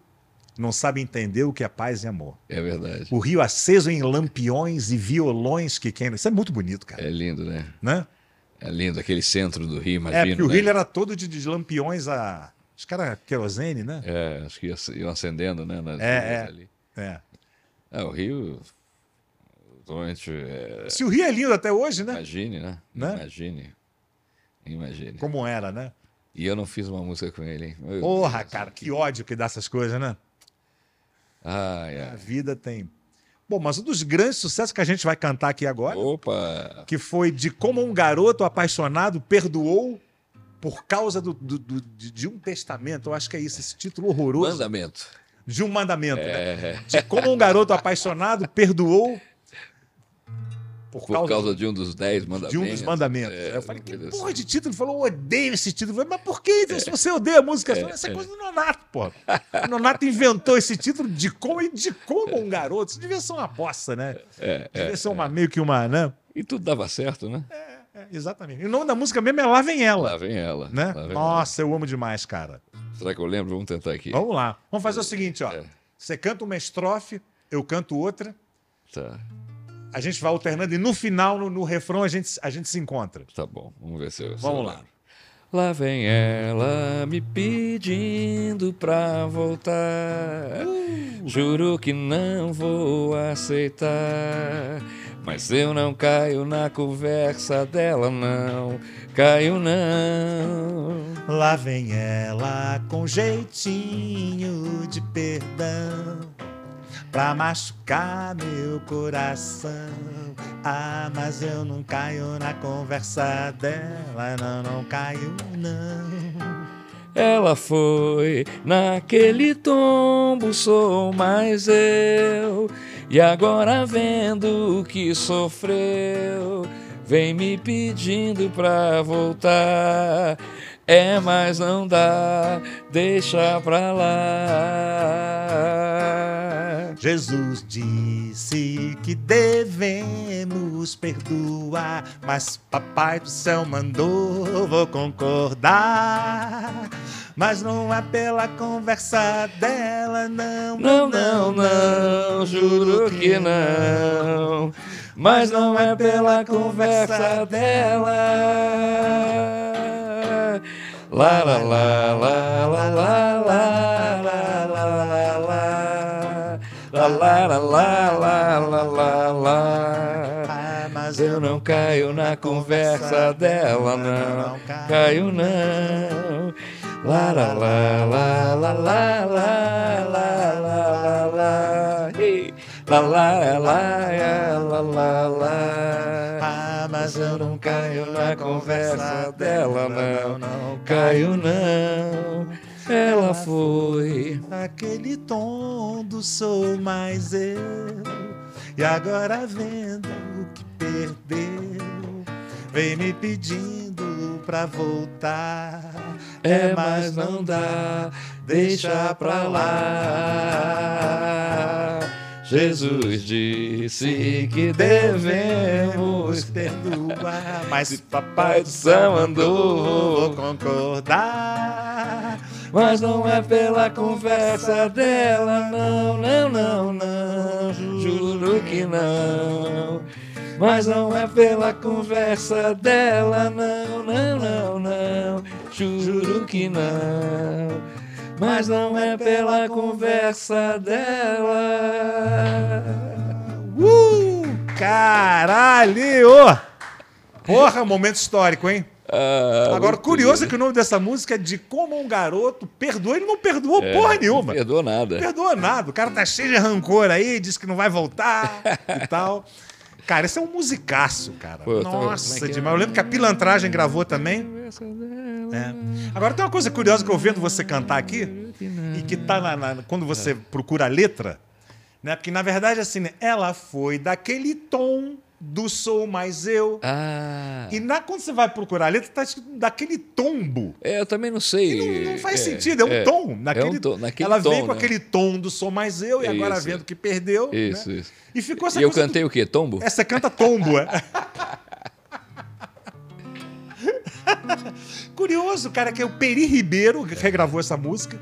não sabe entender o que é paz e amor. É verdade. O rio aceso em lampiões e violões que quem. Isso é muito bonito, cara. É lindo, né? Né? É lindo aquele centro do Rio, É, imagina. porque o né? rio era todo de, de lampiões a. Os caras querosene, né? É, acho que ia- iam acendendo, né? Nas É, é. ali. É. É, o Rio. Atualmente, é, Se o rio é lindo até hoje, né? imagine, né? Né? Imagine. Imagine. Como era, né? E eu não fiz uma música com ele, hein? Meu Porra, Deus. cara, que ódio que dá essas coisas, né? Ai, A ai. vida tem. Bom, mas um dos grandes sucessos que a gente vai cantar aqui agora, Opa! que foi de como um garoto apaixonado perdoou por causa do, do- do- de, um testamento. Eu acho que é isso, esse título horroroso. Mandamento. De um mandamento. né? É, De como um garoto apaixonado perdoou por, por causa de um dos dez mandamentos. de um dos mandamentos. É, eu falei, que porra de título? Ele falou, eu odeio esse título. Eu falei, mas por que? Se você odeia a música, essa é coisa do Nonato, pô. O Nonato inventou esse título de como e de como um garoto. Isso devia ser uma bosta, né? É, é. devia ser uma, meio que uma, né? E tudo dava certo, né? É, exatamente. E o nome da música mesmo é Lá Vem Ela, Lá vem ela. né? Lá vem Nossa, eu amo demais, cara. ela. Será que eu lembro? Vamos tentar aqui. Vamos lá. Vamos fazer o seguinte, ó. É. Você canta uma estrofe, eu canto outra. Tá, A gente vai alternando e no final, no, no refrão, a gente, a gente se encontra. tá bom. Vamos ver se eu. Vamos lá. Lá vem ela me pedindo pra voltar. Juro que não vou aceitar. Mas eu não caio na conversa dela, não. Caio não. Lá vem ela com jeitinho de perdão pra machucar meu coração. Ah, mas eu não caio na conversa dela, não, não caio não. Ela foi naquele tombo, sou mais eu. E agora vendo o que sofreu, vem me pedindo pra voltar. É, mas não dá, deixa pra lá. Jesus disse que devemos perdoar, mas Papai do céu mandou, vou concordar. Mas não é pela conversa dela, não. Não, não, não, juro que não. Mas não é pela conversa dela. Lá, lá, lá, lá, lá, lá, lá, lá, lá, lá, lá. Lá, lá, lá, lá, lá, lá. Ah, mas Eu não caio na conversa dela, não. Caio não. Lá, lá, lá, lá, lá, lá, lá, lá, lá. Ih. Lá, lá, lá, lá, lá, lá, lá. Ah, mas eu não Caio na conversa dela, não. Caio não. Ela foi. Naquele tom do sou mais eu. E agora vendo o que perdeu, vem me pedindo pra voltar. É, mas não dá, deixa pra lá. Jesus disse que devemos perdoar, (laughs) mas Papai do céu mandou. vou concordar. Mas não é pela conversa dela, não, não, não, não. Juro que não. Mas não é pela conversa dela, não, não, não, não. Juro que não. Mas não é pela conversa dela. Uh, caralho! Porra, momento histórico, hein? Ah, Agora, curioso é que o nome dessa música é de como um garoto perdoou. Ele não perdoou É, porra Não nenhuma. perdoou nada. Não perdoa nada. O cara tá cheio de rancor aí, diz que não vai voltar (laughs) e tal. Cara, esse é um musicaço, cara. Pô, é Nossa, é? demais. Eu lembro que a Pilantragem gravou também. É. Agora tem uma coisa curiosa que eu vendo você cantar aqui, e que tá na, na- quando você procura a letra, né? Porque na verdade, assim, né, ela foi daquele tom do sou mais eu. Ah, E na, quando você vai procurar a letra, tá escrito daquele tombo. é, eu também não sei. E não, não faz sentido, é um tom. Naquele, é um tom, naquele ela veio tom, com né? aquele tom do sou mais eu, e agora Isso. vendo que perdeu. Isso, né? isso. E ficou essa E eu coisa do- cantei o quê? Tombo? É, você canta tombo, é. (laughs) Curioso, cara, que é o Peri Ribeiro que regravou essa música.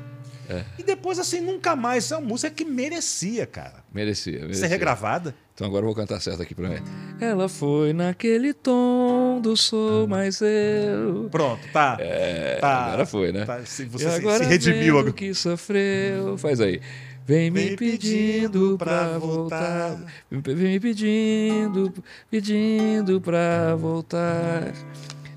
E depois, assim, nunca mais. É uma música que merecia, cara. Merecia, merecia. Ser regravada. Então agora eu vou cantar certo aqui pra mim. Ela foi naquele tom do sou mais eu. Pronto, tá. É, tá agora foi, né? tá, se- você se, agora se redimiu agora. que sofreu. Faz aí. Vem me pedindo pra voltar. Vem me pedindo, pedindo pra voltar.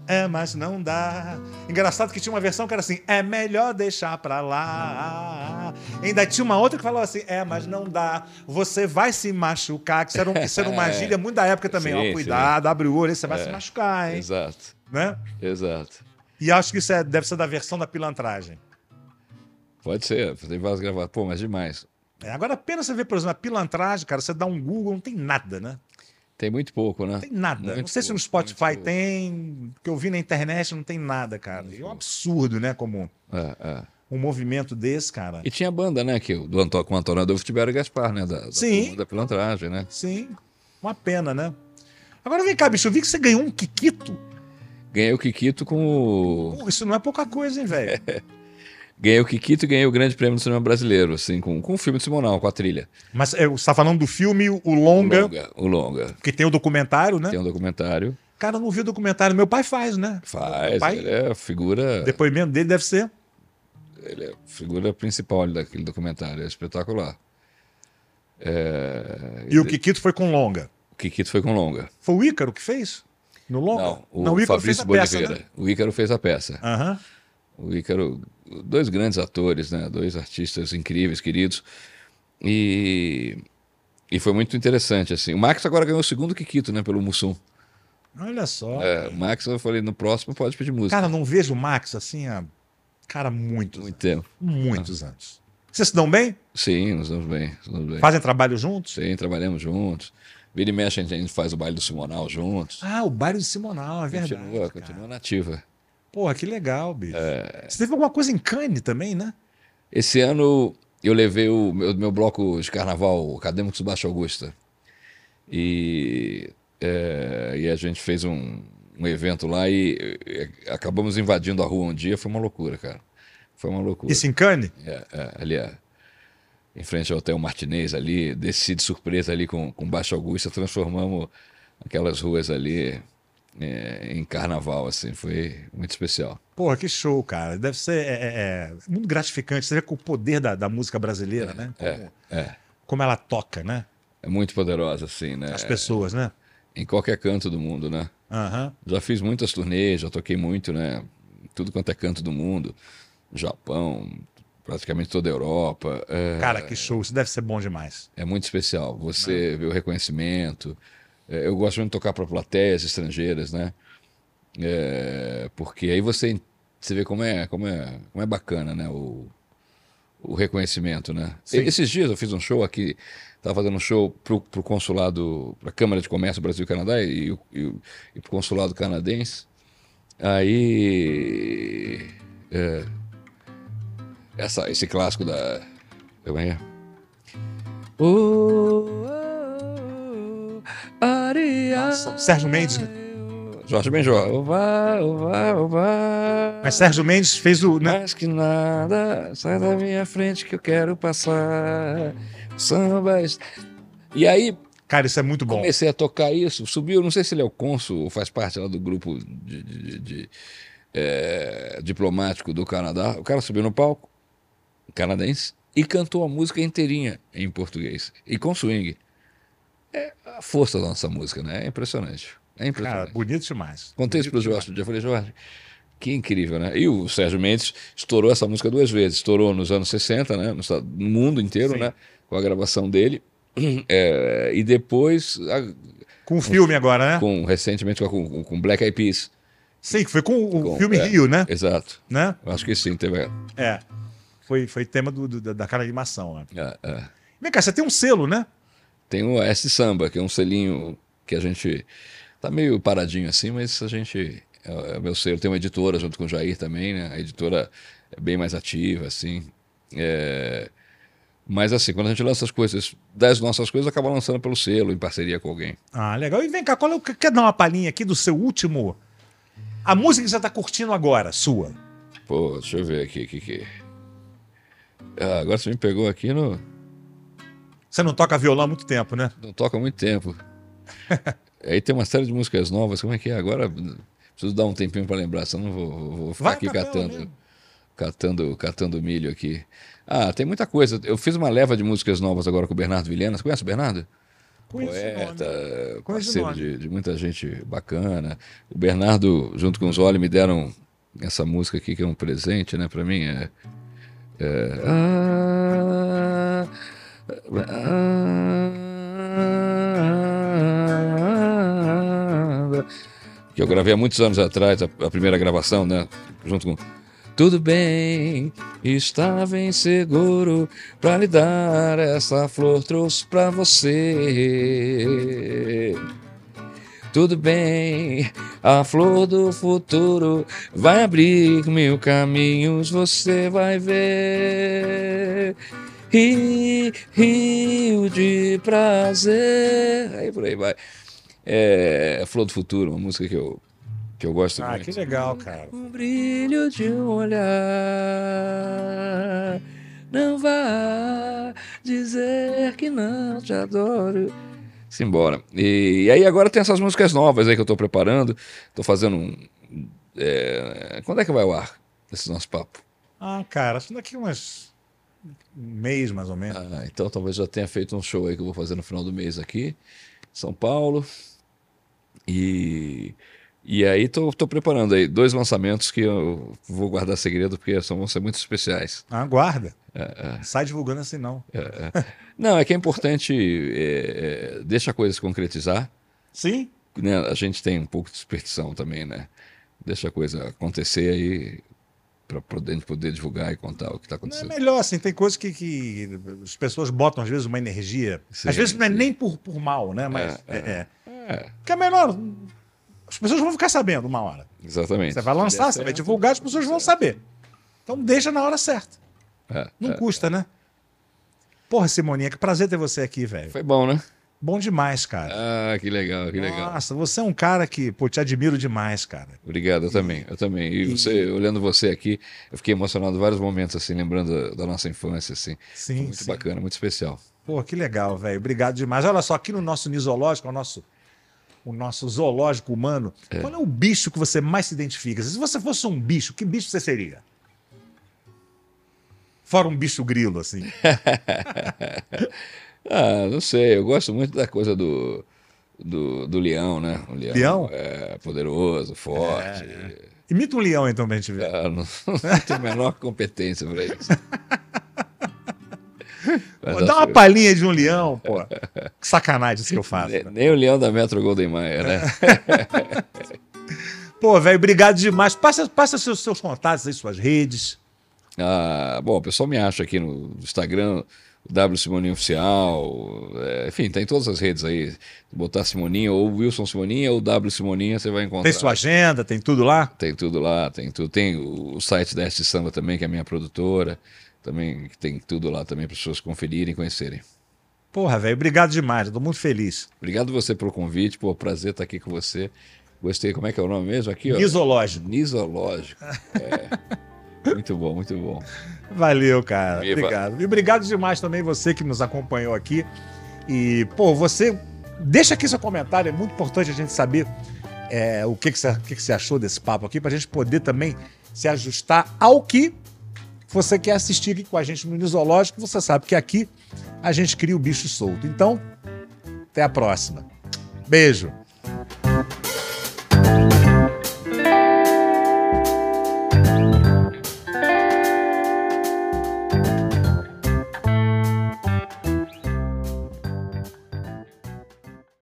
É, mas não dá. Engraçado que tinha uma versão que era assim: é melhor deixar pra lá. Ainda tinha uma outra que falava assim: é, mas não dá. Você vai se machucar. Que isso era, um- isso era uma (laughs) gíria muito da época também. Sim, Ó, cuidado, abre o olho, você vai É. se machucar, hein? Exato, Né? exato. E acho que isso é- deve ser da versão da pilantragem. Pode ser, tem várias gravadas. Pô, mas demais. É, agora, apenas você ver, por exemplo, a pilantragem, cara, você dá um Google, não tem nada, né? Tem muito pouco, né? Não tem nada. Muito não sei se no pouco, Spotify muito pouco. tem. que eu vi na internet não tem nada, cara. E é um absurdo, né? Como É, é. um movimento desse, cara. E tinha banda, né? Que, do Antônio, com o Antônio Adolfo Tibério Gaspar, né? Da, da, Sim. da pilantragem, né? Sim, uma pena, né? Agora vem cá, bicho, eu vi que você ganhou um Kikito. Ganhei o Kikito com o. Isso não é pouca coisa, hein, velho? (laughs) Ganhei o Kikito e ganhei o Grande Prêmio do Cinema Brasileiro, assim, com, com o filme de Simonal, com a trilha. Mas é, você tá falando do filme O O Longa, longa. O longa. que tem o documentário, né? Tem um documentário. Cara, eu não vi o documentário. Meu pai faz, né? Faz, Meu pai, ele é a figura. O depoimento dele deve ser. Ele é a figura principal daquele documentário, é espetacular. É, E o Kikito foi com Longa. o Kikito foi com longa. Foi o Ícaro que fez? No Longa? Não, o, Ícaro Fabrício fez a peça, né? O Ícaro fez a peça. Aham. O Ícaro, dois grandes atores, né? Dois artistas incríveis, queridos. E, e foi muito interessante, assim. O Max agora ganhou o segundo Kikito, né? Pelo Mussum. Olha só. É, o Max, eu falei, no próximo pode pedir música. Cara, não vejo o Max assim há. Cara, muitos. Muito tempo. Muitos anos. Vocês se dão bem? Sim, nos damos bem. Nos damos bem. Fazem trabalho juntos? Sim, trabalhamos juntos. Vira e mexe, a gente- faz o baile do Simonal juntos. Ah, o bairro de Simonal, é verdade. continua, cara. continua nativa. Porra, que legal, bicho. É. Você teve alguma coisa em Cannes também, né? Esse ano eu levei o meu, meu bloco de carnaval, Acadêmicos do Baixo Augusta. E, é, e a gente fez um, um evento lá e, e acabamos invadindo a rua um dia. Foi uma loucura, cara. Foi uma loucura. Isso em Cannes? É, é, ali é, em frente ao Hotel Martinez ali, desci de surpresa ali com, com Baixo Augusta, transformamos aquelas ruas ali é, em carnaval, assim, foi muito especial. Porra, que show, cara. Deve ser é, é, é, muito gratificante. Você vê com o poder da, da música brasileira, né? Como, É, é, como ela toca, né? é muito poderosa, assim, né? As pessoas, né? Em qualquer canto do mundo, né? Aham. Já fiz muitas turnês, já toquei muito, né? Tudo quanto é canto do mundo. Japão, praticamente toda a Europa. É, Cara, que show. Isso deve ser bom demais. é muito especial. Você vê o reconhecimento. É, eu gosto muito de tocar para plateias estrangeiras, né? É, porque aí você, você vê como é, como é, como é bacana, né? O, o reconhecimento, né? Sim. Esses dias eu fiz um show aqui, estava fazendo um show pro, pro consulado, para a Câmara de Comércio Brasil e e, o- e, e pro consulado canadense. Aí é, essa, esse clássico da como é? Oh, oh, areia. Nossa, Sérgio Mendes, né? Jorge Benjó. Ová, ová, ová. Mas Sérgio Mendes fez o. Né? Mais que nada, sai da minha frente que eu quero passar. Samba. es- E aí Cara, isso é muito bom. comecei a tocar isso. Subiu, não sei se ele é o cônsul ou faz parte lá do grupo de, de- de, é, diplomático do Canadá. O cara subiu no palco, canadense, e cantou a música inteirinha em português. E com swing. É a força da nossa música, né? É impressionante. É Cara, impressionante. bonito demais. Contei isso Bonito pro Jorge. Eu falei, Jorge, que incrível, né? E o Sérgio Mendes estourou essa música duas vezes. Estourou nos anos 60, né? No, mundo inteiro, Sim. né? Com a gravação dele. (clears throat) É, e depois, a- Com o filme agora, né? com, recentemente, com, com, com Black Eyed Peas. Sim, que foi com o Com- filme é. Rio, né? Exato. né? Eu acho que sim, teve. É. Foi, foi tema do, do- daquela animação, né? é, é. Vem cá, você tem um selo, né? Tem o S Samba, que é um selinho que a gente tá meio paradinho assim, mas a gente. É, é meu selo. Tem uma editora junto com o Jair também, né? A editora é bem mais ativa, assim. É, Mas assim, quando a gente lança as coisas, das nossas coisas, acaba lançando pelo selo, em parceria com alguém. Ah, legal. E vem cá, qual é o... quer dar uma palhinha aqui do seu último. A música que você tá curtindo agora, sua. Pô, deixa eu ver aqui, que que. Ah, agora você me pegou aqui no. Você não toca violão há muito tempo, né? Não toca há muito tempo. (laughs) Aí tem uma série de músicas novas. Como é que é? Agora preciso dar um tempinho para lembrar, senão vou, vou ficar Vai aqui catando, mesmo. catando, catando milho aqui. Ah, tem muita coisa. Eu fiz uma leva de músicas novas agora com o Bernardo Vilhena. Você conhece o Bernardo? Conheço Poeta, nome. Parceiro de, de muita gente bacana. O Bernardo, junto com os Oli, me deram essa música aqui que é um presente, né, para mim. É, é, ah, que eu gravei há muitos anos atrás, a, primeira gravação, né, junto com tudo bem, estava inseguro pra lhe dar essa flor, trouxe pra você. Tudo bem, a flor do futuro vai abrir mil caminhos, você vai ver. Ri- Rio de prazer. Aí por aí vai. É Flor do Futuro, uma música que eu, que eu gosto Ah, muito. que legal, cara. O brilho de um olhar não vá dizer que não te adoro. Simbora. E, e aí agora tem essas músicas novas aí que eu tô preparando. Tô fazendo um. é, quando é que vai ao ar esse nosso papo? Ah, cara, acho daqui umas um mês, mais ou menos. Ah, então talvez já tenha feito um show aí que eu vou fazer no final do mês aqui, em São Paulo. E, e aí tô, tô preparando aí dois lançamentos que eu vou guardar segredo porque são, vão ser muito especiais. Ah, guarda. É, Sai divulgando assim, não. Não, é que é importante, é, é, deixa a coisa se concretizar. Sim? Né? A gente tem um pouco de superstição também, né? Deixa a coisa acontecer aí para poder, poder divulgar e contar o que está Não é acontecendo. melhor, assim, tem coisas que, que as pessoas botam, às vezes, uma energia. Sim, às vezes não é sim. nem por, por mal, né? Mas É, é, é. É, Que é melhor. As pessoas vão ficar sabendo uma hora. exatamente. Você vai lançar, você vai divulgar, as pessoas vão saber. Então deixa na hora certa. É, Não é. custa, né? Porra, Simoninha, que prazer ter você aqui, velho. Foi bom, né? Bom demais, cara. Ah, que legal, que legal. Nossa, você é um cara que, pô, te admiro demais, cara. Obrigado, eu também, eu também. E você, olhando você aqui, eu fiquei emocionado em vários momentos, assim, lembrando da, da nossa infância, assim. Sim, Muito sim. bacana, muito especial. Pô, que legal, velho. Obrigado demais. Olha só, aqui no nosso nisológico, o nosso, o nosso zoológico humano, qual é o bicho que você mais se identifica? Se você fosse um bicho, que bicho você seria? Fora um bicho grilo, assim. (laughs) Ah, não sei, eu gosto muito da coisa do, do, do leão, né? O leão, Leão? É poderoso, forte. Imita um leão, então, pra gente ver. Ah, não, (laughs) não tenho a menor competência para isso. Mas dá uma palhinha de um leão, pô. Que sacanagem isso que eu faço. nem, né? nem o leão da Metro Golden Mayer, né? (laughs) Pô, velho, obrigado demais. Passa, passa seus, seus contatos aí, suas redes. Ah, bom, o pessoal me acha aqui no Instagram, W Simoninho Oficial, é, enfim, tem todas as redes aí. Botar Simoninha ou Wilson Simoninha ou W Simoninha, você vai encontrar. Tem sua agenda, tem tudo lá? Tem tudo lá, tem tudo. Tem o, site da Este Samba também, que é a minha produtora. Também tem tudo lá também para as pessoas conferirem e conhecerem. Porra, velho, obrigado demais. Tô muito feliz. Obrigado você pelo convite, pô, prazer estar aqui com você. Gostei, como é que é o nome mesmo aqui? Ó? Nisológico. Nisológico. É. (laughs) muito bom, muito bom. Valeu, cara. Viva. Obrigado. E obrigado demais também você que nos acompanhou aqui. E, pô, você deixa aqui seu comentário, é muito importante a gente saber é, o, que, que, você, o que, que você achou desse papo aqui, pra gente poder também se ajustar ao que você quer assistir aqui com a gente no Nisológico. Você sabe que aqui a gente cria o bicho solto. Então, até a próxima. Beijo.